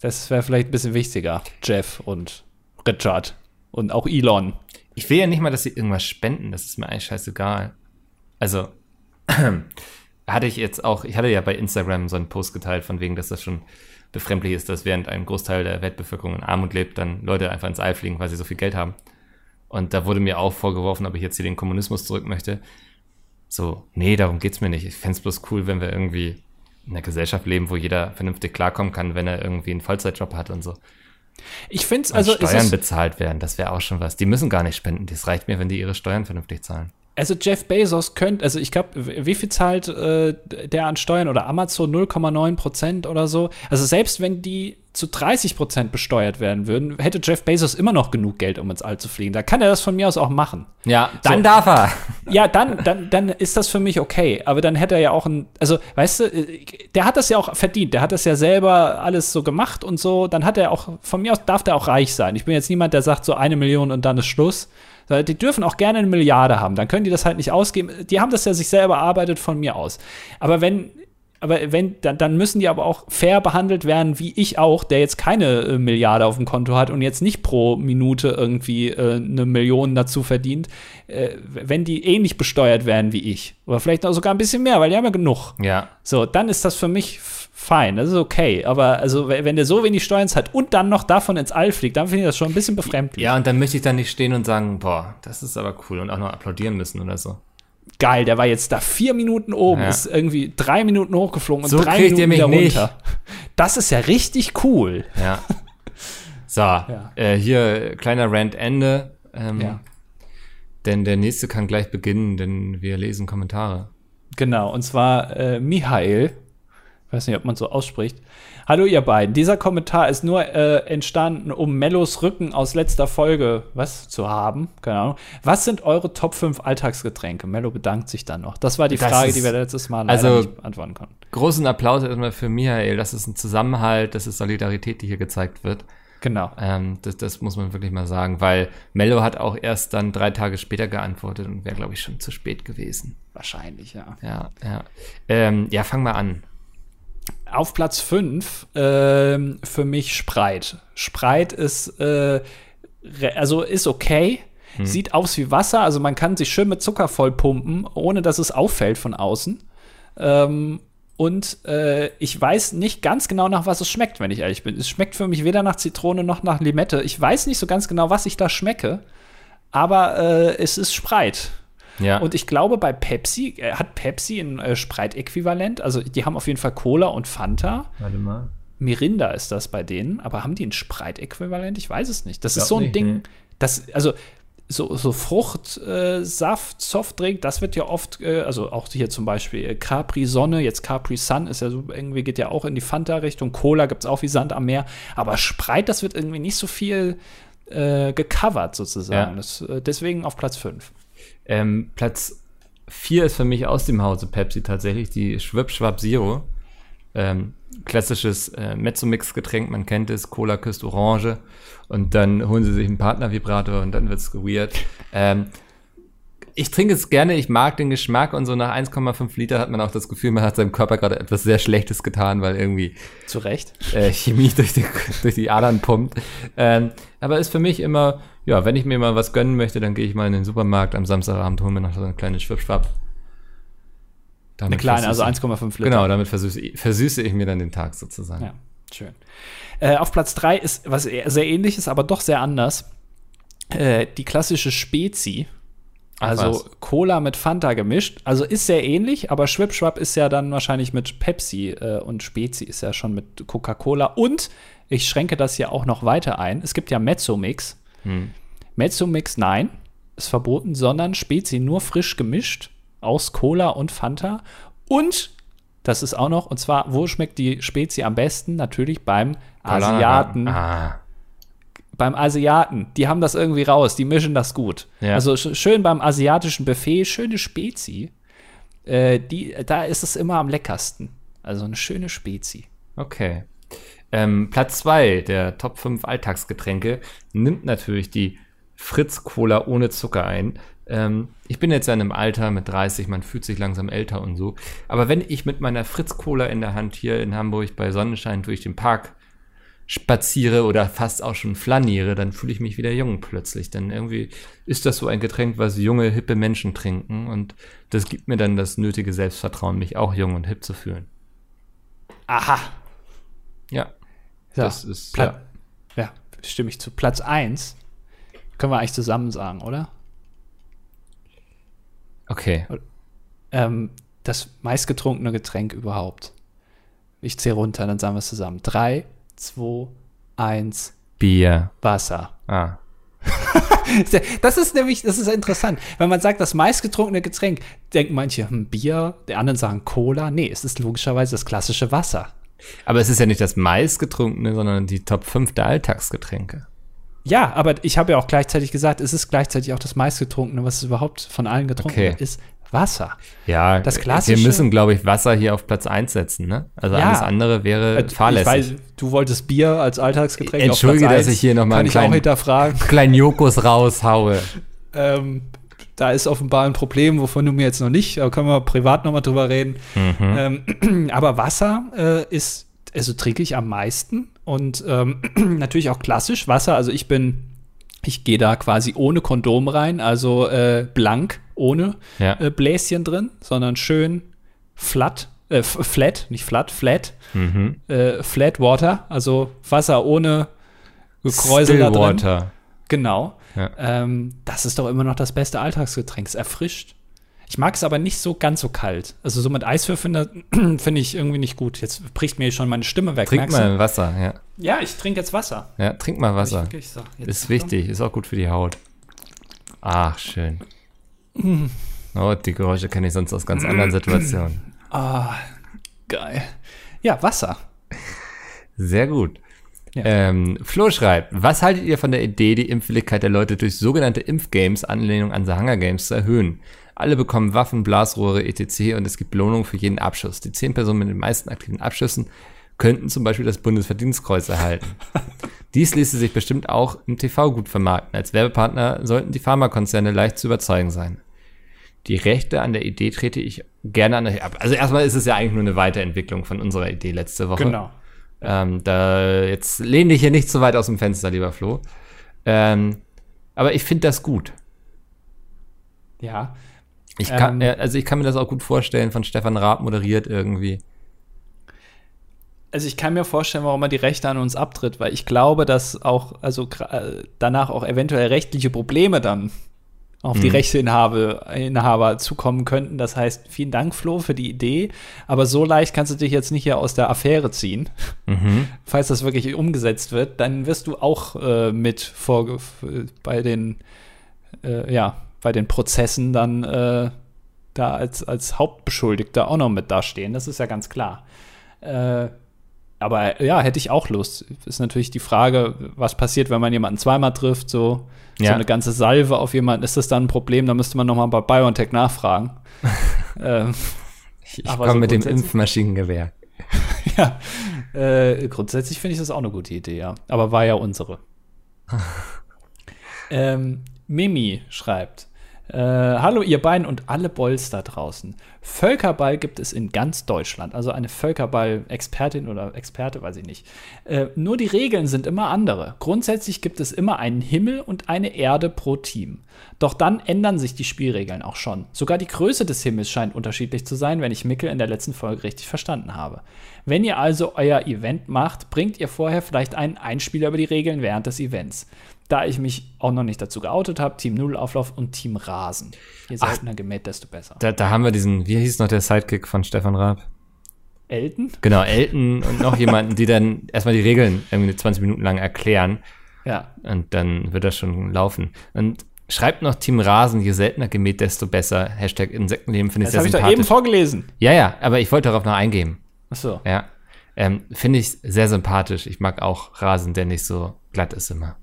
Das wäre vielleicht ein bisschen wichtiger. Jeff und Richard und auch Elon. Ich will ja nicht mal, dass sie irgendwas spenden, das ist mir eigentlich scheißegal. Also, hatte ich jetzt auch, ich hatte ja bei Instagram so einen Post geteilt, von wegen, dass das schon befremdlich ist, dass während ein Großteil der Weltbevölkerung in Armut lebt, dann Leute einfach ins All fliegen, weil sie so viel Geld haben. Und da wurde mir auch vorgeworfen, ob ich jetzt hier den Kommunismus zurück möchte. So, nee, darum geht's mir nicht. Ich fände bloß cool, wenn wir irgendwie in einer Gesellschaft leben, wo jeder vernünftig klarkommen kann, wenn er irgendwie einen Vollzeitjob hat und so. Ich finde es, Und also Steuern es, bezahlt werden, das wäre auch schon was. Die müssen gar nicht spenden. Das reicht mir, wenn die ihre Steuern vernünftig zahlen. Also Jeff Bezos könnte, also ich glaube, wie viel zahlt äh, der an Steuern oder Amazon 0,9 Prozent oder so? Also selbst wenn die zu 30 Prozent besteuert werden würden, hätte Jeff Bezos immer noch genug Geld, um ins All zu fliegen. Da kann er das von mir aus auch machen. Ja, dann So. darf er. Ja, dann, dann, dann ist das für mich okay. Aber dann hätte er ja auch ein, also, weißt du, äh, der hat das ja auch verdient. Der hat das ja selber alles so gemacht und so. Dann hat er auch, von mir aus darf der auch reich sein. Ich bin jetzt niemand, der sagt so eine Million und dann ist Schluss. Die dürfen auch gerne eine Milliarde haben. Dann können die das halt nicht ausgeben. Die haben das ja sich selber erarbeitet von mir aus. Aber wenn, aber wenn, dann, dann müssen die aber auch fair behandelt werden, wie ich auch, der jetzt keine äh, Milliarde auf dem Konto hat und jetzt nicht pro Minute irgendwie äh, eine Million dazu verdient, äh, wenn die ähnlich besteuert werden wie ich. Oder vielleicht auch sogar ein bisschen mehr, weil die haben ja genug. Ja, So, dann ist das für mich fein, das ist okay. Aber also, we- wenn der so wenig Steuern hat und dann noch davon ins All fliegt, dann finde ich das schon ein bisschen befremdlich. Ja, und dann möchte ich dann nicht stehen und sagen, boah, das ist aber cool und auch noch applaudieren müssen oder so. Geil, der war jetzt da vier Minuten oben, Ja. ist irgendwie drei Minuten hochgeflogen und So drei Minuten mich wieder nicht. runter. Das ist ja richtig cool. Ja. So, äh, hier kleiner Rant Ende. Ähm, Ja. Denn der nächste kann gleich beginnen, denn wir lesen Kommentare. Genau, und zwar äh, Michael, ich weiß nicht, ob man so ausspricht. Hallo ihr beiden, dieser Kommentar ist nur äh, entstanden, um Mellos Rücken aus letzter Folge was zu haben. Keine Ahnung. Was sind eure Top 5 Alltagsgetränke? Mello bedankt sich dann noch. Das war die Das Frage, ist- die wir letztes Mal leider also- nicht beantworten konnten. Großen Applaus erstmal für Michael. Das ist ein Zusammenhalt, das ist Solidarität, die hier gezeigt wird. Genau. Ähm, das, das muss man wirklich mal sagen, weil Mello hat auch erst dann drei Tage später geantwortet und wäre, glaube ich, schon zu spät gewesen. Wahrscheinlich, ja. Ja, ja. Ähm, ja, fang mal an. Auf Platz 5 ähm, für mich Spreit. Spreit ist, äh, also ist okay. Sieht aus wie Wasser, also man kann sich schön mit Zucker vollpumpen, ohne dass es auffällt von außen. Ähm, und äh, ich weiß nicht ganz genau, nach was es schmeckt, wenn ich ehrlich bin. Es schmeckt für mich weder nach Zitrone noch nach Limette. Ich weiß nicht so ganz genau, was ich da schmecke, aber äh, es ist Spreit. Ja. Und ich glaube, bei Pepsi, äh, hat Pepsi ein äh, Spreit-Äquivalent? Also, die haben auf jeden Fall Cola und Fanta. Warte mal. Mirinda ist das bei denen, aber haben die ein Spreit-Äquivalent? Ich weiß es nicht. Das ist so ein nicht, Ding, nee. das, also so, so Fruchtsaft, äh, Softdrink, das wird ja oft, äh, also auch hier zum Beispiel äh, Capri Sonne, jetzt Capri Sun ist ja so, irgendwie geht ja auch in die Fanta-Richtung, Cola gibt es auch wie Sand am Meer, aber Spreit, das wird irgendwie nicht so viel äh, gecovert sozusagen. Ja. Das, äh, deswegen auf Platz 5. Ähm, Platz 4 ist für mich aus dem Hause Pepsi tatsächlich die Schwip Schwab Zero. Ähm, klassisches äh, Mezzomix-Getränk, man kennt es, Cola küsst Orange und dann holen sie sich einen Partnervibrator und dann wird's weird. Ähm, ich trinke es gerne, ich mag den Geschmack und so nach 1,5 Liter hat man auch das Gefühl, man hat seinem Körper gerade etwas sehr Schlechtes getan, weil irgendwie Zu Recht. äh, Chemie durch die, durch die Adern pumpt. Ähm, aber ist für mich immer, ja, wenn ich mir mal was gönnen möchte, dann gehe ich mal in den Supermarkt am Samstagabend, hole mir noch so eine kleine Schwipschwapp. Eine kleine, also versüße- 1,5 Liter. Genau, damit versüße, ich- versüße ich mir dann den Tag sozusagen. Ja, schön. Äh, auf Platz 3 ist was eher- sehr ähnliches, aber doch sehr anders. Äh, die klassische Spezi. Also. Cola mit Fanta gemischt. Also ist sehr ähnlich, aber Schwipschwapp ist ja dann wahrscheinlich mit Pepsi äh, und Spezi ist ja schon mit Coca-Cola. Und ich schränke das hier auch noch weiter ein. Es gibt ja Mezzomix. Hm. Mezzomix, nein, ist verboten, sondern Spezi nur frisch gemischt aus Cola und Fanta. Und das ist auch noch, und zwar, wo schmeckt die Spezi am besten? Natürlich beim Asiaten. Ah, Beim Asiaten. Die haben das irgendwie raus, die mischen das gut. Ja. Also sch schön beim asiatischen Buffet, schöne Spezi. Äh, die, da ist es immer am leckersten. Also eine schöne Spezi. okay. Ähm, Platz 2 der Top 5 Alltagsgetränke nimmt natürlich die Fritz Cola ohne Zucker ein. Ähm, ich bin jetzt ja in einem Alter mit 30, man fühlt sich langsam älter und so. Aber wenn ich mit meiner Fritz Cola in der Hand hier in Hamburg bei Sonnenschein durch den Park spaziere oder fast auch schon flaniere, dann fühle ich mich wieder jung plötzlich. Denn irgendwie ist das so ein Getränk, was junge, hippe Menschen trinken und das gibt mir dann das nötige Selbstvertrauen, mich auch jung und hip zu fühlen. Aha. Ja. Ja, Das ist, Pla ja. stimme ich zu. Platz 1 können wir eigentlich zusammen sagen, oder? Okay. Ähm, das meistgetrunkene Getränk überhaupt. Ich zähle runter, dann sagen wir es zusammen. 3, 2, 1, Bier. Wasser. Ah. Das ist nämlich, das ist interessant. Wenn man sagt, das meistgetrunkene Getränk, denken manche, hm, Bier, die anderen sagen Cola. Nee, es ist logischerweise das klassische Wasser. Aber es ist ja nicht das meistgetrunkene, sondern die Top 5 der Alltagsgetränke. Ja, aber ich habe ja auch gleichzeitig gesagt, es ist gleichzeitig auch das meistgetrunkene, was es überhaupt von allen getrunken Okay. wird, ist Wasser. Ja, Das klassische- wir müssen, glaube ich, Wasser hier auf Platz 1 setzen, ne? Also Ja. alles andere wäre Äh, fahrlässig. Weiß, du wolltest Bier als Alltagsgetränk Entschuldige, auf Platz dass ich hier noch mal Kann einen kleinen-. Kleinen Jokos raushaue. Ähm, da ist offenbar ein Problem, wovon du mir jetzt noch nicht, da können wir privat noch mal drüber reden. Mhm. Ähm, aber Wasser äh, ist, also trinke ich am meisten und ähm, natürlich auch klassisch Wasser. Also ich bin, ich gehe da quasi ohne Kondom rein, also äh, blank, ohne Ja. äh, Bläschen drin, sondern schön flat, äh, flat, nicht flat, flat, Mhm. äh, flat water, also Wasser ohne Gekräusel da drin. Genau. Ja. Ähm, das ist doch immer noch das beste Alltagsgetränk. Es erfrischt. Ich mag es aber nicht so ganz so kalt. Also so mit Eiswürfeln finde ich irgendwie nicht gut. Jetzt bricht mir schon meine Stimme weg. Trink mal Wasser, ja. du? Ja, ich trinke jetzt Wasser. Ja, trink mal Wasser. Ich, wirklich so. Ist wichtig, ist auch gut für die Haut. Ach, schön. Mhm. Oh, die Geräusche kenne ich sonst aus ganz anderen Situationen. Ah, geil. Ja, Wasser. Sehr gut. Ja. Ähm, Flo schreibt, was haltet ihr von der Idee, die Impfwilligkeit der Leute durch sogenannte Impfgames, Anlehnung an The Hunger Games, zu erhöhen? Alle bekommen Waffen, Blasrohre, etc. und es gibt Belohnung für jeden Abschuss. Die zehn Personen mit den meisten aktiven Abschüssen könnten zum Beispiel das Bundesverdienstkreuz erhalten. Dies ließe sich bestimmt auch im TV gut vermarkten. Als Werbepartner sollten die Pharmakonzerne leicht zu überzeugen sein. Die Rechte an der Idee trete ich gerne an euch ab. Also erstmal ist es ja eigentlich nur eine Weiterentwicklung von unserer Idee letzte Woche. Genau. Ähm, da jetzt lehn dich hier nicht zu weit aus dem Fenster, lieber Flo. Ähm, aber ich finde das gut. Ja. Ich kann, Ähm. äh, also ich kann mir das auch gut vorstellen, von Stefan Raab moderiert irgendwie. Also ich kann mir vorstellen, warum er die Rechte an uns abtritt, weil ich glaube, dass auch, also äh, danach auch eventuell rechtliche Probleme dann auf die Mhm. Rechteinhaber Inhaber zukommen könnten. Das heißt, vielen Dank, Flo, für die Idee. Aber so leicht kannst du dich jetzt nicht hier aus der Affäre ziehen. Mhm. Falls das wirklich umgesetzt wird, dann wirst du auch äh, mit vor, bei den, äh, ja, bei den Prozessen dann äh, da als, als Hauptbeschuldigter auch noch mit dastehen. Das ist ja ganz klar. Äh, aber ja, hätte ich auch Lust. Ist natürlich die Frage, was passiert, wenn man jemanden zweimal trifft, so, so Ja. eine ganze Salve auf jemanden. Ist das dann ein Problem? Da müsste man noch mal bei BioNTech nachfragen. ähm, Ich komme so mit dem Impfmaschinengewehr. ja, äh, grundsätzlich finde ich das auch eine gute Idee, ja. Aber war ja unsere. ähm, Mimi schreibt: äh, Hallo, ihr beiden und alle Bolls da draußen. Völkerball gibt es in ganz Deutschland. Also eine Völkerball-Expertin oder Experte, weiß ich nicht. Äh, nur die Regeln sind immer andere. Grundsätzlich gibt es immer einen Himmel und eine Erde pro Team. Doch dann ändern sich die Spielregeln auch schon. Sogar die Größe des Himmels scheint unterschiedlich zu sein, wenn ich Mickel in der letzten Folge richtig verstanden habe. Wenn ihr also euer Event macht, bringt ihr vorher vielleicht einen Einspieler über die Regeln während des Events. Da ich mich auch noch nicht dazu geoutet habe, Team Nullauflauf und Team Rasen. Je seltener gemäht, desto besser. Da, da haben wir diesen, wie hieß noch der Sidekick von Stefan Raab? Elton? Genau, Elton und noch jemanden, die dann erstmal die Regeln irgendwie 20 Minuten lang erklären. Ja. Und dann wird das schon laufen. Und schreibt noch Team Rasen, je seltener gemäht, desto besser. Hashtag Insektenleben finde ich Das sehr habe ich doch sympathisch. eben vorgelesen. ja, ja, aber ich wollte darauf noch eingehen. Achso. Ja. Ähm, finde ich sehr sympathisch. Ich mag auch Rasen, der nicht so glatt ist immer.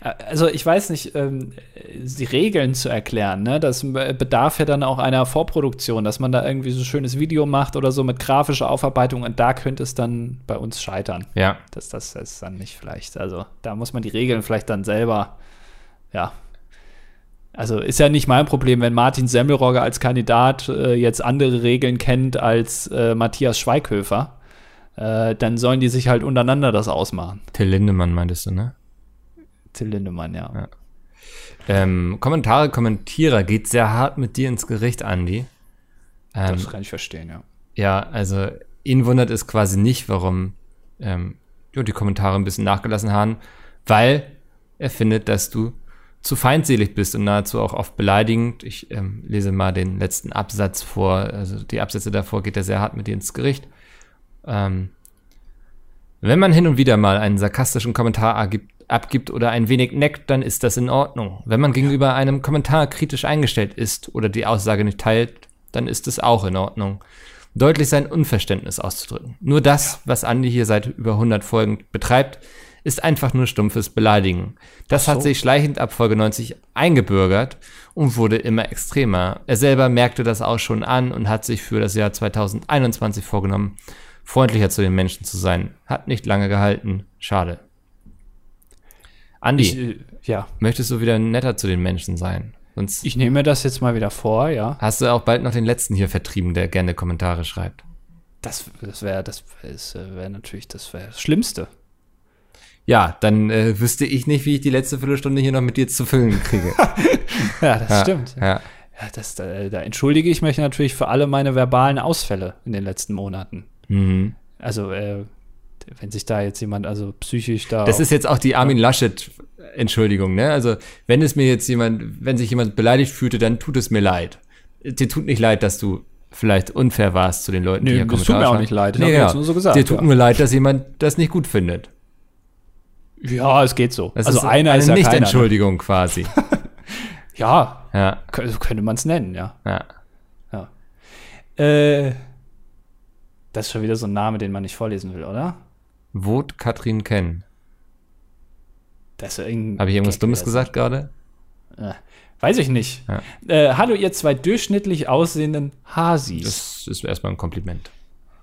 Also ich weiß nicht, ähm, die Regeln zu erklären, ne? Das bedarf ja dann auch einer Vorproduktion, dass man da irgendwie so ein schönes Video macht oder so mit grafischer Aufarbeitung und da könnte es dann bei uns scheitern. Ja. Das, das ist dann nicht vielleicht. Also da muss man die Regeln vielleicht dann selber, ja. Also ist ja nicht mein Problem, wenn Martin Semmelrogge als Kandidat äh, jetzt andere Regeln kennt als äh, Matthias Schweighöfer. Äh, dann sollen die sich halt untereinander das ausmachen. Till Lindemann meintest du, ne? Till Lindemann, ja. Ja. Ähm, Kommentare, Kommentierer geht sehr hart mit dir ins Gericht, Andi. Ähm, Das kann ich verstehen, ja. ja, also ihn wundert es quasi nicht, warum ähm, die Kommentare ein bisschen nachgelassen haben, weil er findet, dass du zu feindselig bist und nahezu auch oft beleidigend. Ich ähm, lese mal den letzten Absatz vor. Also die Absätze davor geht er sehr hart mit dir ins Gericht. Ähm, wenn man hin und wieder mal einen sarkastischen Kommentar abgibt, abgibt oder ein wenig neckt, dann ist das in Ordnung. Wenn man gegenüber einem Kommentar kritisch eingestellt ist oder die Aussage nicht teilt, dann ist es auch in Ordnung. Deutlich sein Unverständnis auszudrücken. Nur das, was Andi hier seit über 100 Folgen betreibt, ist einfach nur stumpfes Beleidigen. Das so. hat sich schleichend ab Folge 90 eingebürgert und wurde immer extremer. Er selber merkte das auch schon an und hat sich für das Jahr 2021 vorgenommen, freundlicher zu den Menschen zu sein. Hat nicht lange gehalten. Schade. Andi, Ich, äh, ja, möchtest du wieder netter zu den Menschen sein? Sonst ich nehme mir das jetzt mal wieder vor, ja. hast du auch bald noch den letzten hier vertrieben, der gerne Kommentare schreibt. Das, das wäre das äh, wär natürlich das, wär das Schlimmste. Ja, dann äh, wüsste ich nicht, wie ich die letzte Viertelstunde hier noch mit dir zu füllen kriege. Ja, das ja, stimmt. Ja. Ja, das, da, da entschuldige ich mich natürlich für alle meine verbalen Ausfälle in den letzten Monaten. Mhm. Also, äh, wenn sich da jetzt jemand also psychisch da. Das ist jetzt auch die Armin Laschet Entschuldigung, ne? Also, wenn es mir jetzt jemand, wenn sich jemand beleidigt fühlte, dann tut es mir leid. Dir tut nicht leid, dass du vielleicht unfair warst zu den Leuten, Nö, hier das tut Kommentare mir auch schreiben. nicht leid. Das Nee, genau. nur so gesagt, Dir tut ja. nur leid, dass jemand das nicht gut findet. ja, es geht so. Das also ist einer eine ist ja keiner, ne? Nicht-Entschuldigung quasi. Ja, ja, so könnte man es nennen, ja. ja. ja. Äh, das ist schon wieder so ein Name, den man nicht vorlesen will, oder? Vote Katrin kennen. Das ist irgendein Habe ich irgendwas Gag Dummes gesagt gerade? Äh, weiß ich nicht. Ja. Äh, hallo, ihr zwei durchschnittlich aussehenden Hasis. Das ist erstmal ein Kompliment.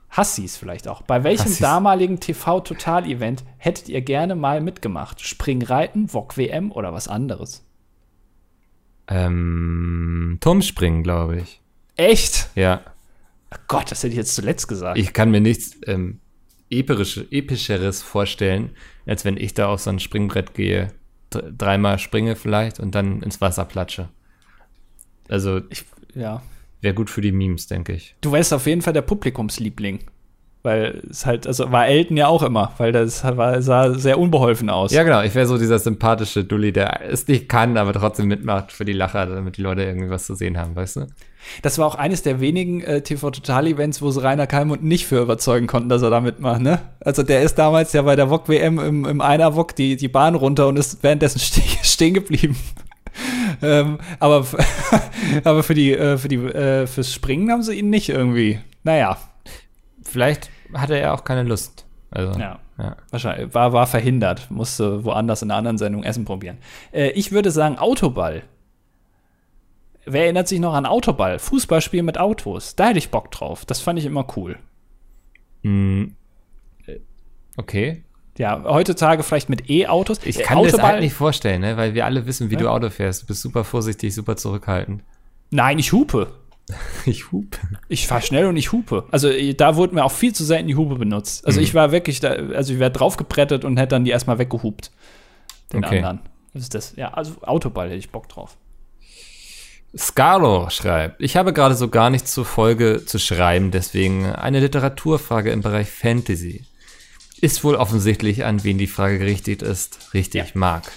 Hassis vielleicht auch. Bei welchem Hassis. damaligen TV-Total-Event hättet ihr gerne mal mitgemacht? Springreiten, Wok WM oder was anderes? Ähm, Turmspringen, glaube ich. Echt? Ja. Gott, das hätte ich jetzt zuletzt gesagt. Ich kann mir nichts ähm, episch, epischeres vorstellen, als wenn ich da auf so ein Springbrett gehe, dr- dreimal springe vielleicht und dann ins Wasser platsche. Also ich, ja. wäre gut für die Memes, denke ich. Du wärst auf jeden Fall der Publikumsliebling. Weil es halt, also war Elton ja auch immer, weil das war, sah sehr unbeholfen aus. Ja, genau. Ich wäre so dieser sympathische Dulli, der es nicht kann, aber trotzdem mitmacht für die Lacher, damit die Leute irgendwie was zu sehen haben, weißt du? Das war auch eines der wenigen äh, TV-Total-Events, wo sie Rainer Kalmund nicht für überzeugen konnten, dass er da mitmacht, ne? Also der ist damals ja bei der VOG-WM im, im Einer-VOG die, die Bahn runter und ist währenddessen ste stehen geblieben. ähm, aber, aber für die, äh, für die, äh, fürs Springen haben sie ihn nicht irgendwie. Naja, Vielleicht hatte er auch keine Lust. Also, ja. ja. Wahrscheinlich, war, war verhindert, musste woanders in einer anderen Sendung Essen probieren. Äh, ich würde sagen Autoball. Wer erinnert sich noch an Autoball? Fußballspiel mit Autos. Da hätte ich Bock drauf. Das fand ich immer cool. Äh, Okay. Ja, heutzutage vielleicht mit E-Autos. Ich kann mir das halt nicht vorstellen, ne? weil wir alle wissen, wie Ja. du Auto fährst. Du bist super vorsichtig, super zurückhaltend. Nein, ich hupe. Ich hupe. Ich fahre schnell und ich hupe. Also äh, da wurde mir auch viel zu selten die Hupe benutzt. Also Mhm. ich war wirklich da, also ich wäre draufgebrettet und hätte dann die erstmal weggehupt. Den Okay. anderen. Das ist das, ja, also Autoball hätte ich Bock drauf. Scalo schreibt, ich habe gerade so gar nichts zur Folge zu schreiben, deswegen eine Literaturfrage im Bereich Fantasy. Ist wohl offensichtlich, an wen die Frage gerichtet ist. Richtig, Ja. Marc.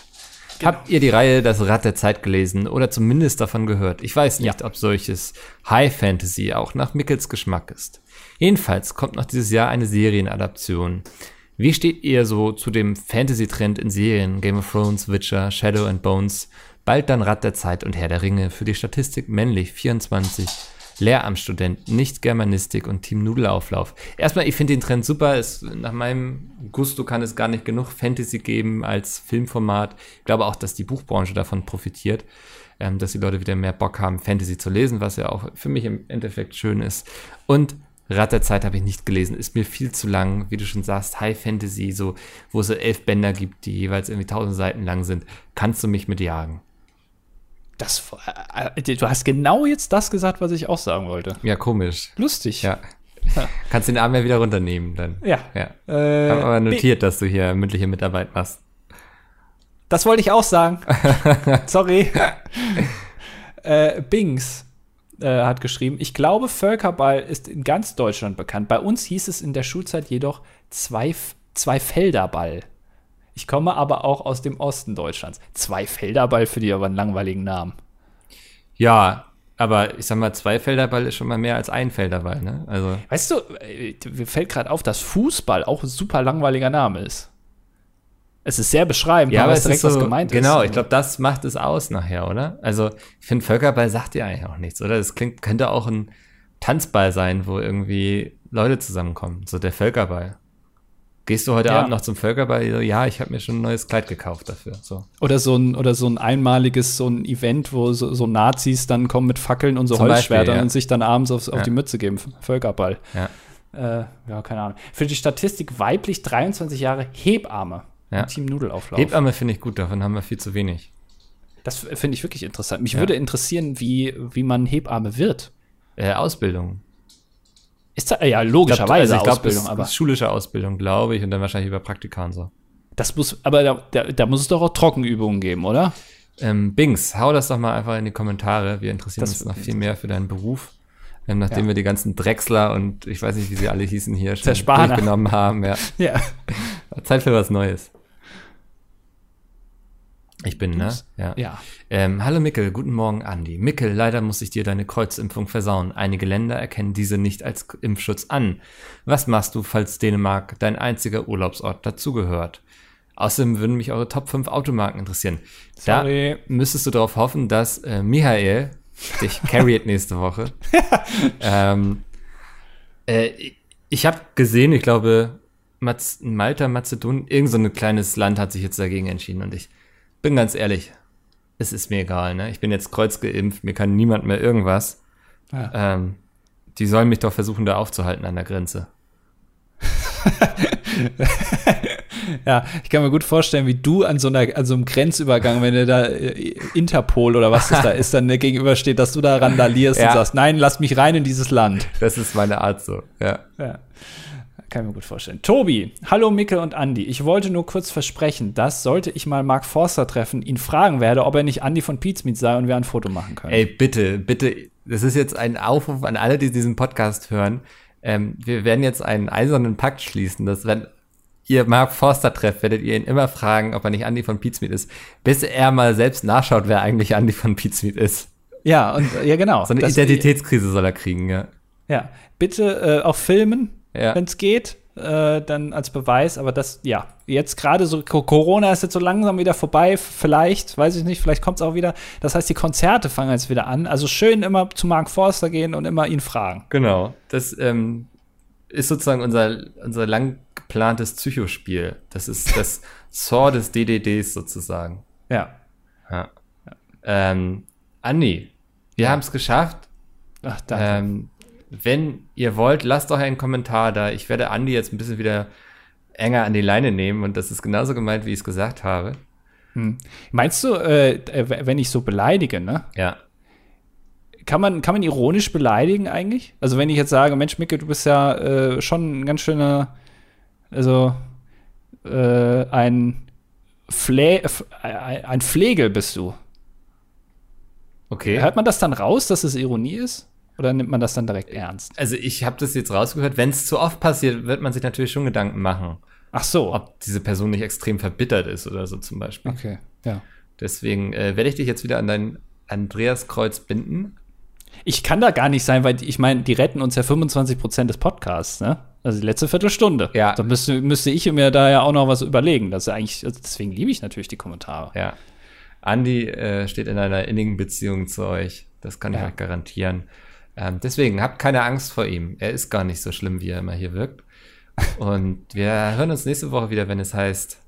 Habt ihr die Reihe Das Rad der Zeit gelesen oder zumindest davon gehört? Ich weiß nicht, ob solches High Fantasy auch nach Mickels Geschmack ist. Jedenfalls kommt noch dieses Jahr eine Serienadaption. Wie steht ihr so zu dem Fantasy-Trend in Serien? Game of Thrones, Witcher, Shadow and Bones, bald dann Rad der Zeit und Herr der Ringe. Für die Statistik männlich 24, Lehramtsstudent, nicht Germanistik und Team Nudelauflauf. Erstmal, ich finde den Trend super. Es, nach meinem Gusto kann es gar nicht genug Fantasy geben als Filmformat. Ich glaube auch, dass die Buchbranche davon profitiert, ähm, dass die Leute wieder mehr Bock haben, Fantasy zu lesen, was ja auch für mich im Endeffekt schön ist. Und Rat der Zeit habe ich nicht gelesen, ist mir viel zu lang, wie du schon sagst, High Fantasy, so, wo es so elf Bänder gibt, die jeweils irgendwie tausend Seiten lang sind. Kannst du mich mit jagen? Das, äh, äh, du hast genau jetzt das gesagt, was ich auch sagen wollte. Ja, komisch. Lustig. Ja. Kannst den Arm ja wieder runternehmen dann. Ja. Ja. Äh, Hab aber nee, notiert, dass du hier mündliche Mitarbeit machst. das wollte ich auch sagen. Sorry. äh, Bings äh, hat geschrieben, ich glaube, Völkerball ist in ganz Deutschland bekannt. Bei uns hieß es in der Schulzeit jedoch zwei, Zweifelderball. Ich komme aber auch aus dem Osten Deutschlands. Zweifelderball für die aber einen langweiligen Namen. Ja, aber ich sag mal, Zweifelderball ist schon mal mehr als ein Felderball, ne? Also. Weißt du, äh, mir fällt gerade auf, dass Fußball auch ein super langweiliger Name ist. Es ist sehr beschreibend, Ja, aber es direkt, ist so, was gemeint genau, ist. ich glaube, das macht es aus nachher, oder? Also, ich finde, Völkerball sagt ja eigentlich auch nichts, oder? Das klingt, könnte auch ein Tanzball sein, wo irgendwie Leute zusammenkommen. So der Völkerball. Gehst du heute Ja. Abend noch zum Völkerball? Ja, ich habe mir schon ein neues Kleid gekauft dafür. So. Oder so ein, oder so ein einmaliges, so ein Event, wo so, so Nazis dann kommen mit Fackeln und so Zum Holzschwertern Beispiel, ja. und sich dann abends aufs, auf Ja. die Mütze geben. Völkerball. Ja. Äh, ja, keine Ahnung. Für die Statistik weiblich 23 Jahre Hebamme. Team Nudelauflauf. Hebamme finde ich gut, davon haben wir viel zu wenig. das finde ich wirklich interessant. Mich würde interessieren, wie, wie man Hebamme wird. Äh, Ausbildung. Ist da, ja, logischerweise also ich glaub, Ausbildung, aber ist schulische Ausbildung, glaube ich, und dann wahrscheinlich über Praktika und so. das muss, aber da, da, da muss es doch auch Trockenübungen geben, oder? Ähm, Bings, hau das doch mal einfach in die Kommentare. Wir interessieren Das uns noch viel mehr für deinen Beruf. Ähm, nachdem Ja. wir die ganzen Drechsler und ich weiß nicht, wie sie alle hießen hier schon durchgenommen haben. Ja. Ja. Zeit für was Neues. Ich bin, ne? Ja. Ja. Ähm, hallo Mickel, guten Morgen Andi. Mickel, leider muss ich dir deine Kreuzimpfung versauen. Einige Länder erkennen diese nicht als Impfschutz an. Was machst du, falls Dänemark dein einziger Urlaubsort dazugehört? Außerdem würden mich eure Top 5 Automarken interessieren. Sorry. Da müsstest du darauf hoffen, dass äh, Michael dich carried nächste Woche. ähm, äh, ich habe gesehen, ich glaube, Malta, Mazedonien, irgend so ein kleines Land hat sich jetzt dagegen entschieden und ich bin ganz ehrlich, es ist mir egal, ne? Ich bin jetzt kreuzgeimpft, mir kann niemand mehr irgendwas. Ja. Ähm, die sollen mich doch versuchen, da aufzuhalten an der Grenze. Ja, ich kann mir gut vorstellen, wie du an so, einer, an so einem Grenzübergang, wenn du da äh, Interpol oder was das da ist, dann gegenübersteht, dass du da randalierst Ja. und sagst, nein, lass mich rein in dieses Land. Das ist meine Art so, ja. Ja. Kann ich mir gut vorstellen. Tobi, hallo Mickel und Andi. Ich wollte nur kurz versprechen, dass, sollte ich mal Mark Forster treffen, ihn fragen werde, ob er nicht Andi von Pizmeet sei und wir ein Foto machen können. Ey, bitte, bitte, das ist jetzt ein Aufruf an alle, die diesen Podcast hören. Ähm, wir werden jetzt einen eisernen Pakt schließen, dass wenn ihr Mark Forster trefft, werdet ihr ihn immer fragen, ob er nicht Andy von Pizmeet ist, bis er mal selbst nachschaut, wer eigentlich Andy von Pizmeet ist. Ja, und ja, genau. So eine Identitätskrise soll er kriegen, ja. Ja, bitte äh, auch filmen, Ja. wenn es geht, äh, dann als Beweis. Aber das, ja, jetzt gerade so, Co- Corona ist jetzt so langsam wieder vorbei, vielleicht, weiß ich nicht, vielleicht kommt es auch wieder. Das heißt, die Konzerte fangen jetzt wieder an. Also schön immer zu Mark Forster gehen und immer ihn fragen. Genau. Das ähm, ist sozusagen unser, unser lang geplantes Psychospiel. Das ist das Saw des DDDs sozusagen. Ja. Ja. Ähm, Andi, wir haben es geschafft. Ach, danke. Ähm, wenn ihr wollt, lasst doch einen Kommentar da. Ich werde Andi jetzt ein bisschen wieder enger an die Leine nehmen und das ist genauso gemeint, wie ich es gesagt habe. Meinst du, äh, äh, wenn ich so beleidige, ne? Ja. Kann man, kann man ironisch beleidigen eigentlich? Also wenn ich jetzt sage, Mensch, Micke, du bist ja äh, schon ein ganz schöner, also äh, ein, Flä F- ein ein Flegel bist du. Okay. Hört man das dann raus, dass es Ironie ist? Oder nimmt man das dann direkt ernst? Also ich habe das jetzt rausgehört. Wenn es zu oft passiert, wird man sich natürlich schon Gedanken machen, Ach so. ob diese Person nicht extrem verbittert ist oder so zum Beispiel. Okay, ja. Deswegen äh, werde ich dich jetzt wieder an dein Andreaskreuz binden. Ich kann da gar nicht sein, weil ich meine, die retten uns ja 25 Prozent des Podcasts, ne? Also die letzte Viertelstunde. Ja. Da müsste, müsste ich mir da ja auch noch was überlegen. Das ist eigentlich, also deswegen liebe ich natürlich die Kommentare. Ja. Andi äh, steht in einer innigen Beziehung zu euch. Das kann ich Ja. euch garantieren. Ähm, deswegen habt keine Angst vor ihm. Er ist gar nicht so schlimm, wie er immer hier wirkt. Und wir hören uns nächste Woche wieder, wenn es heißt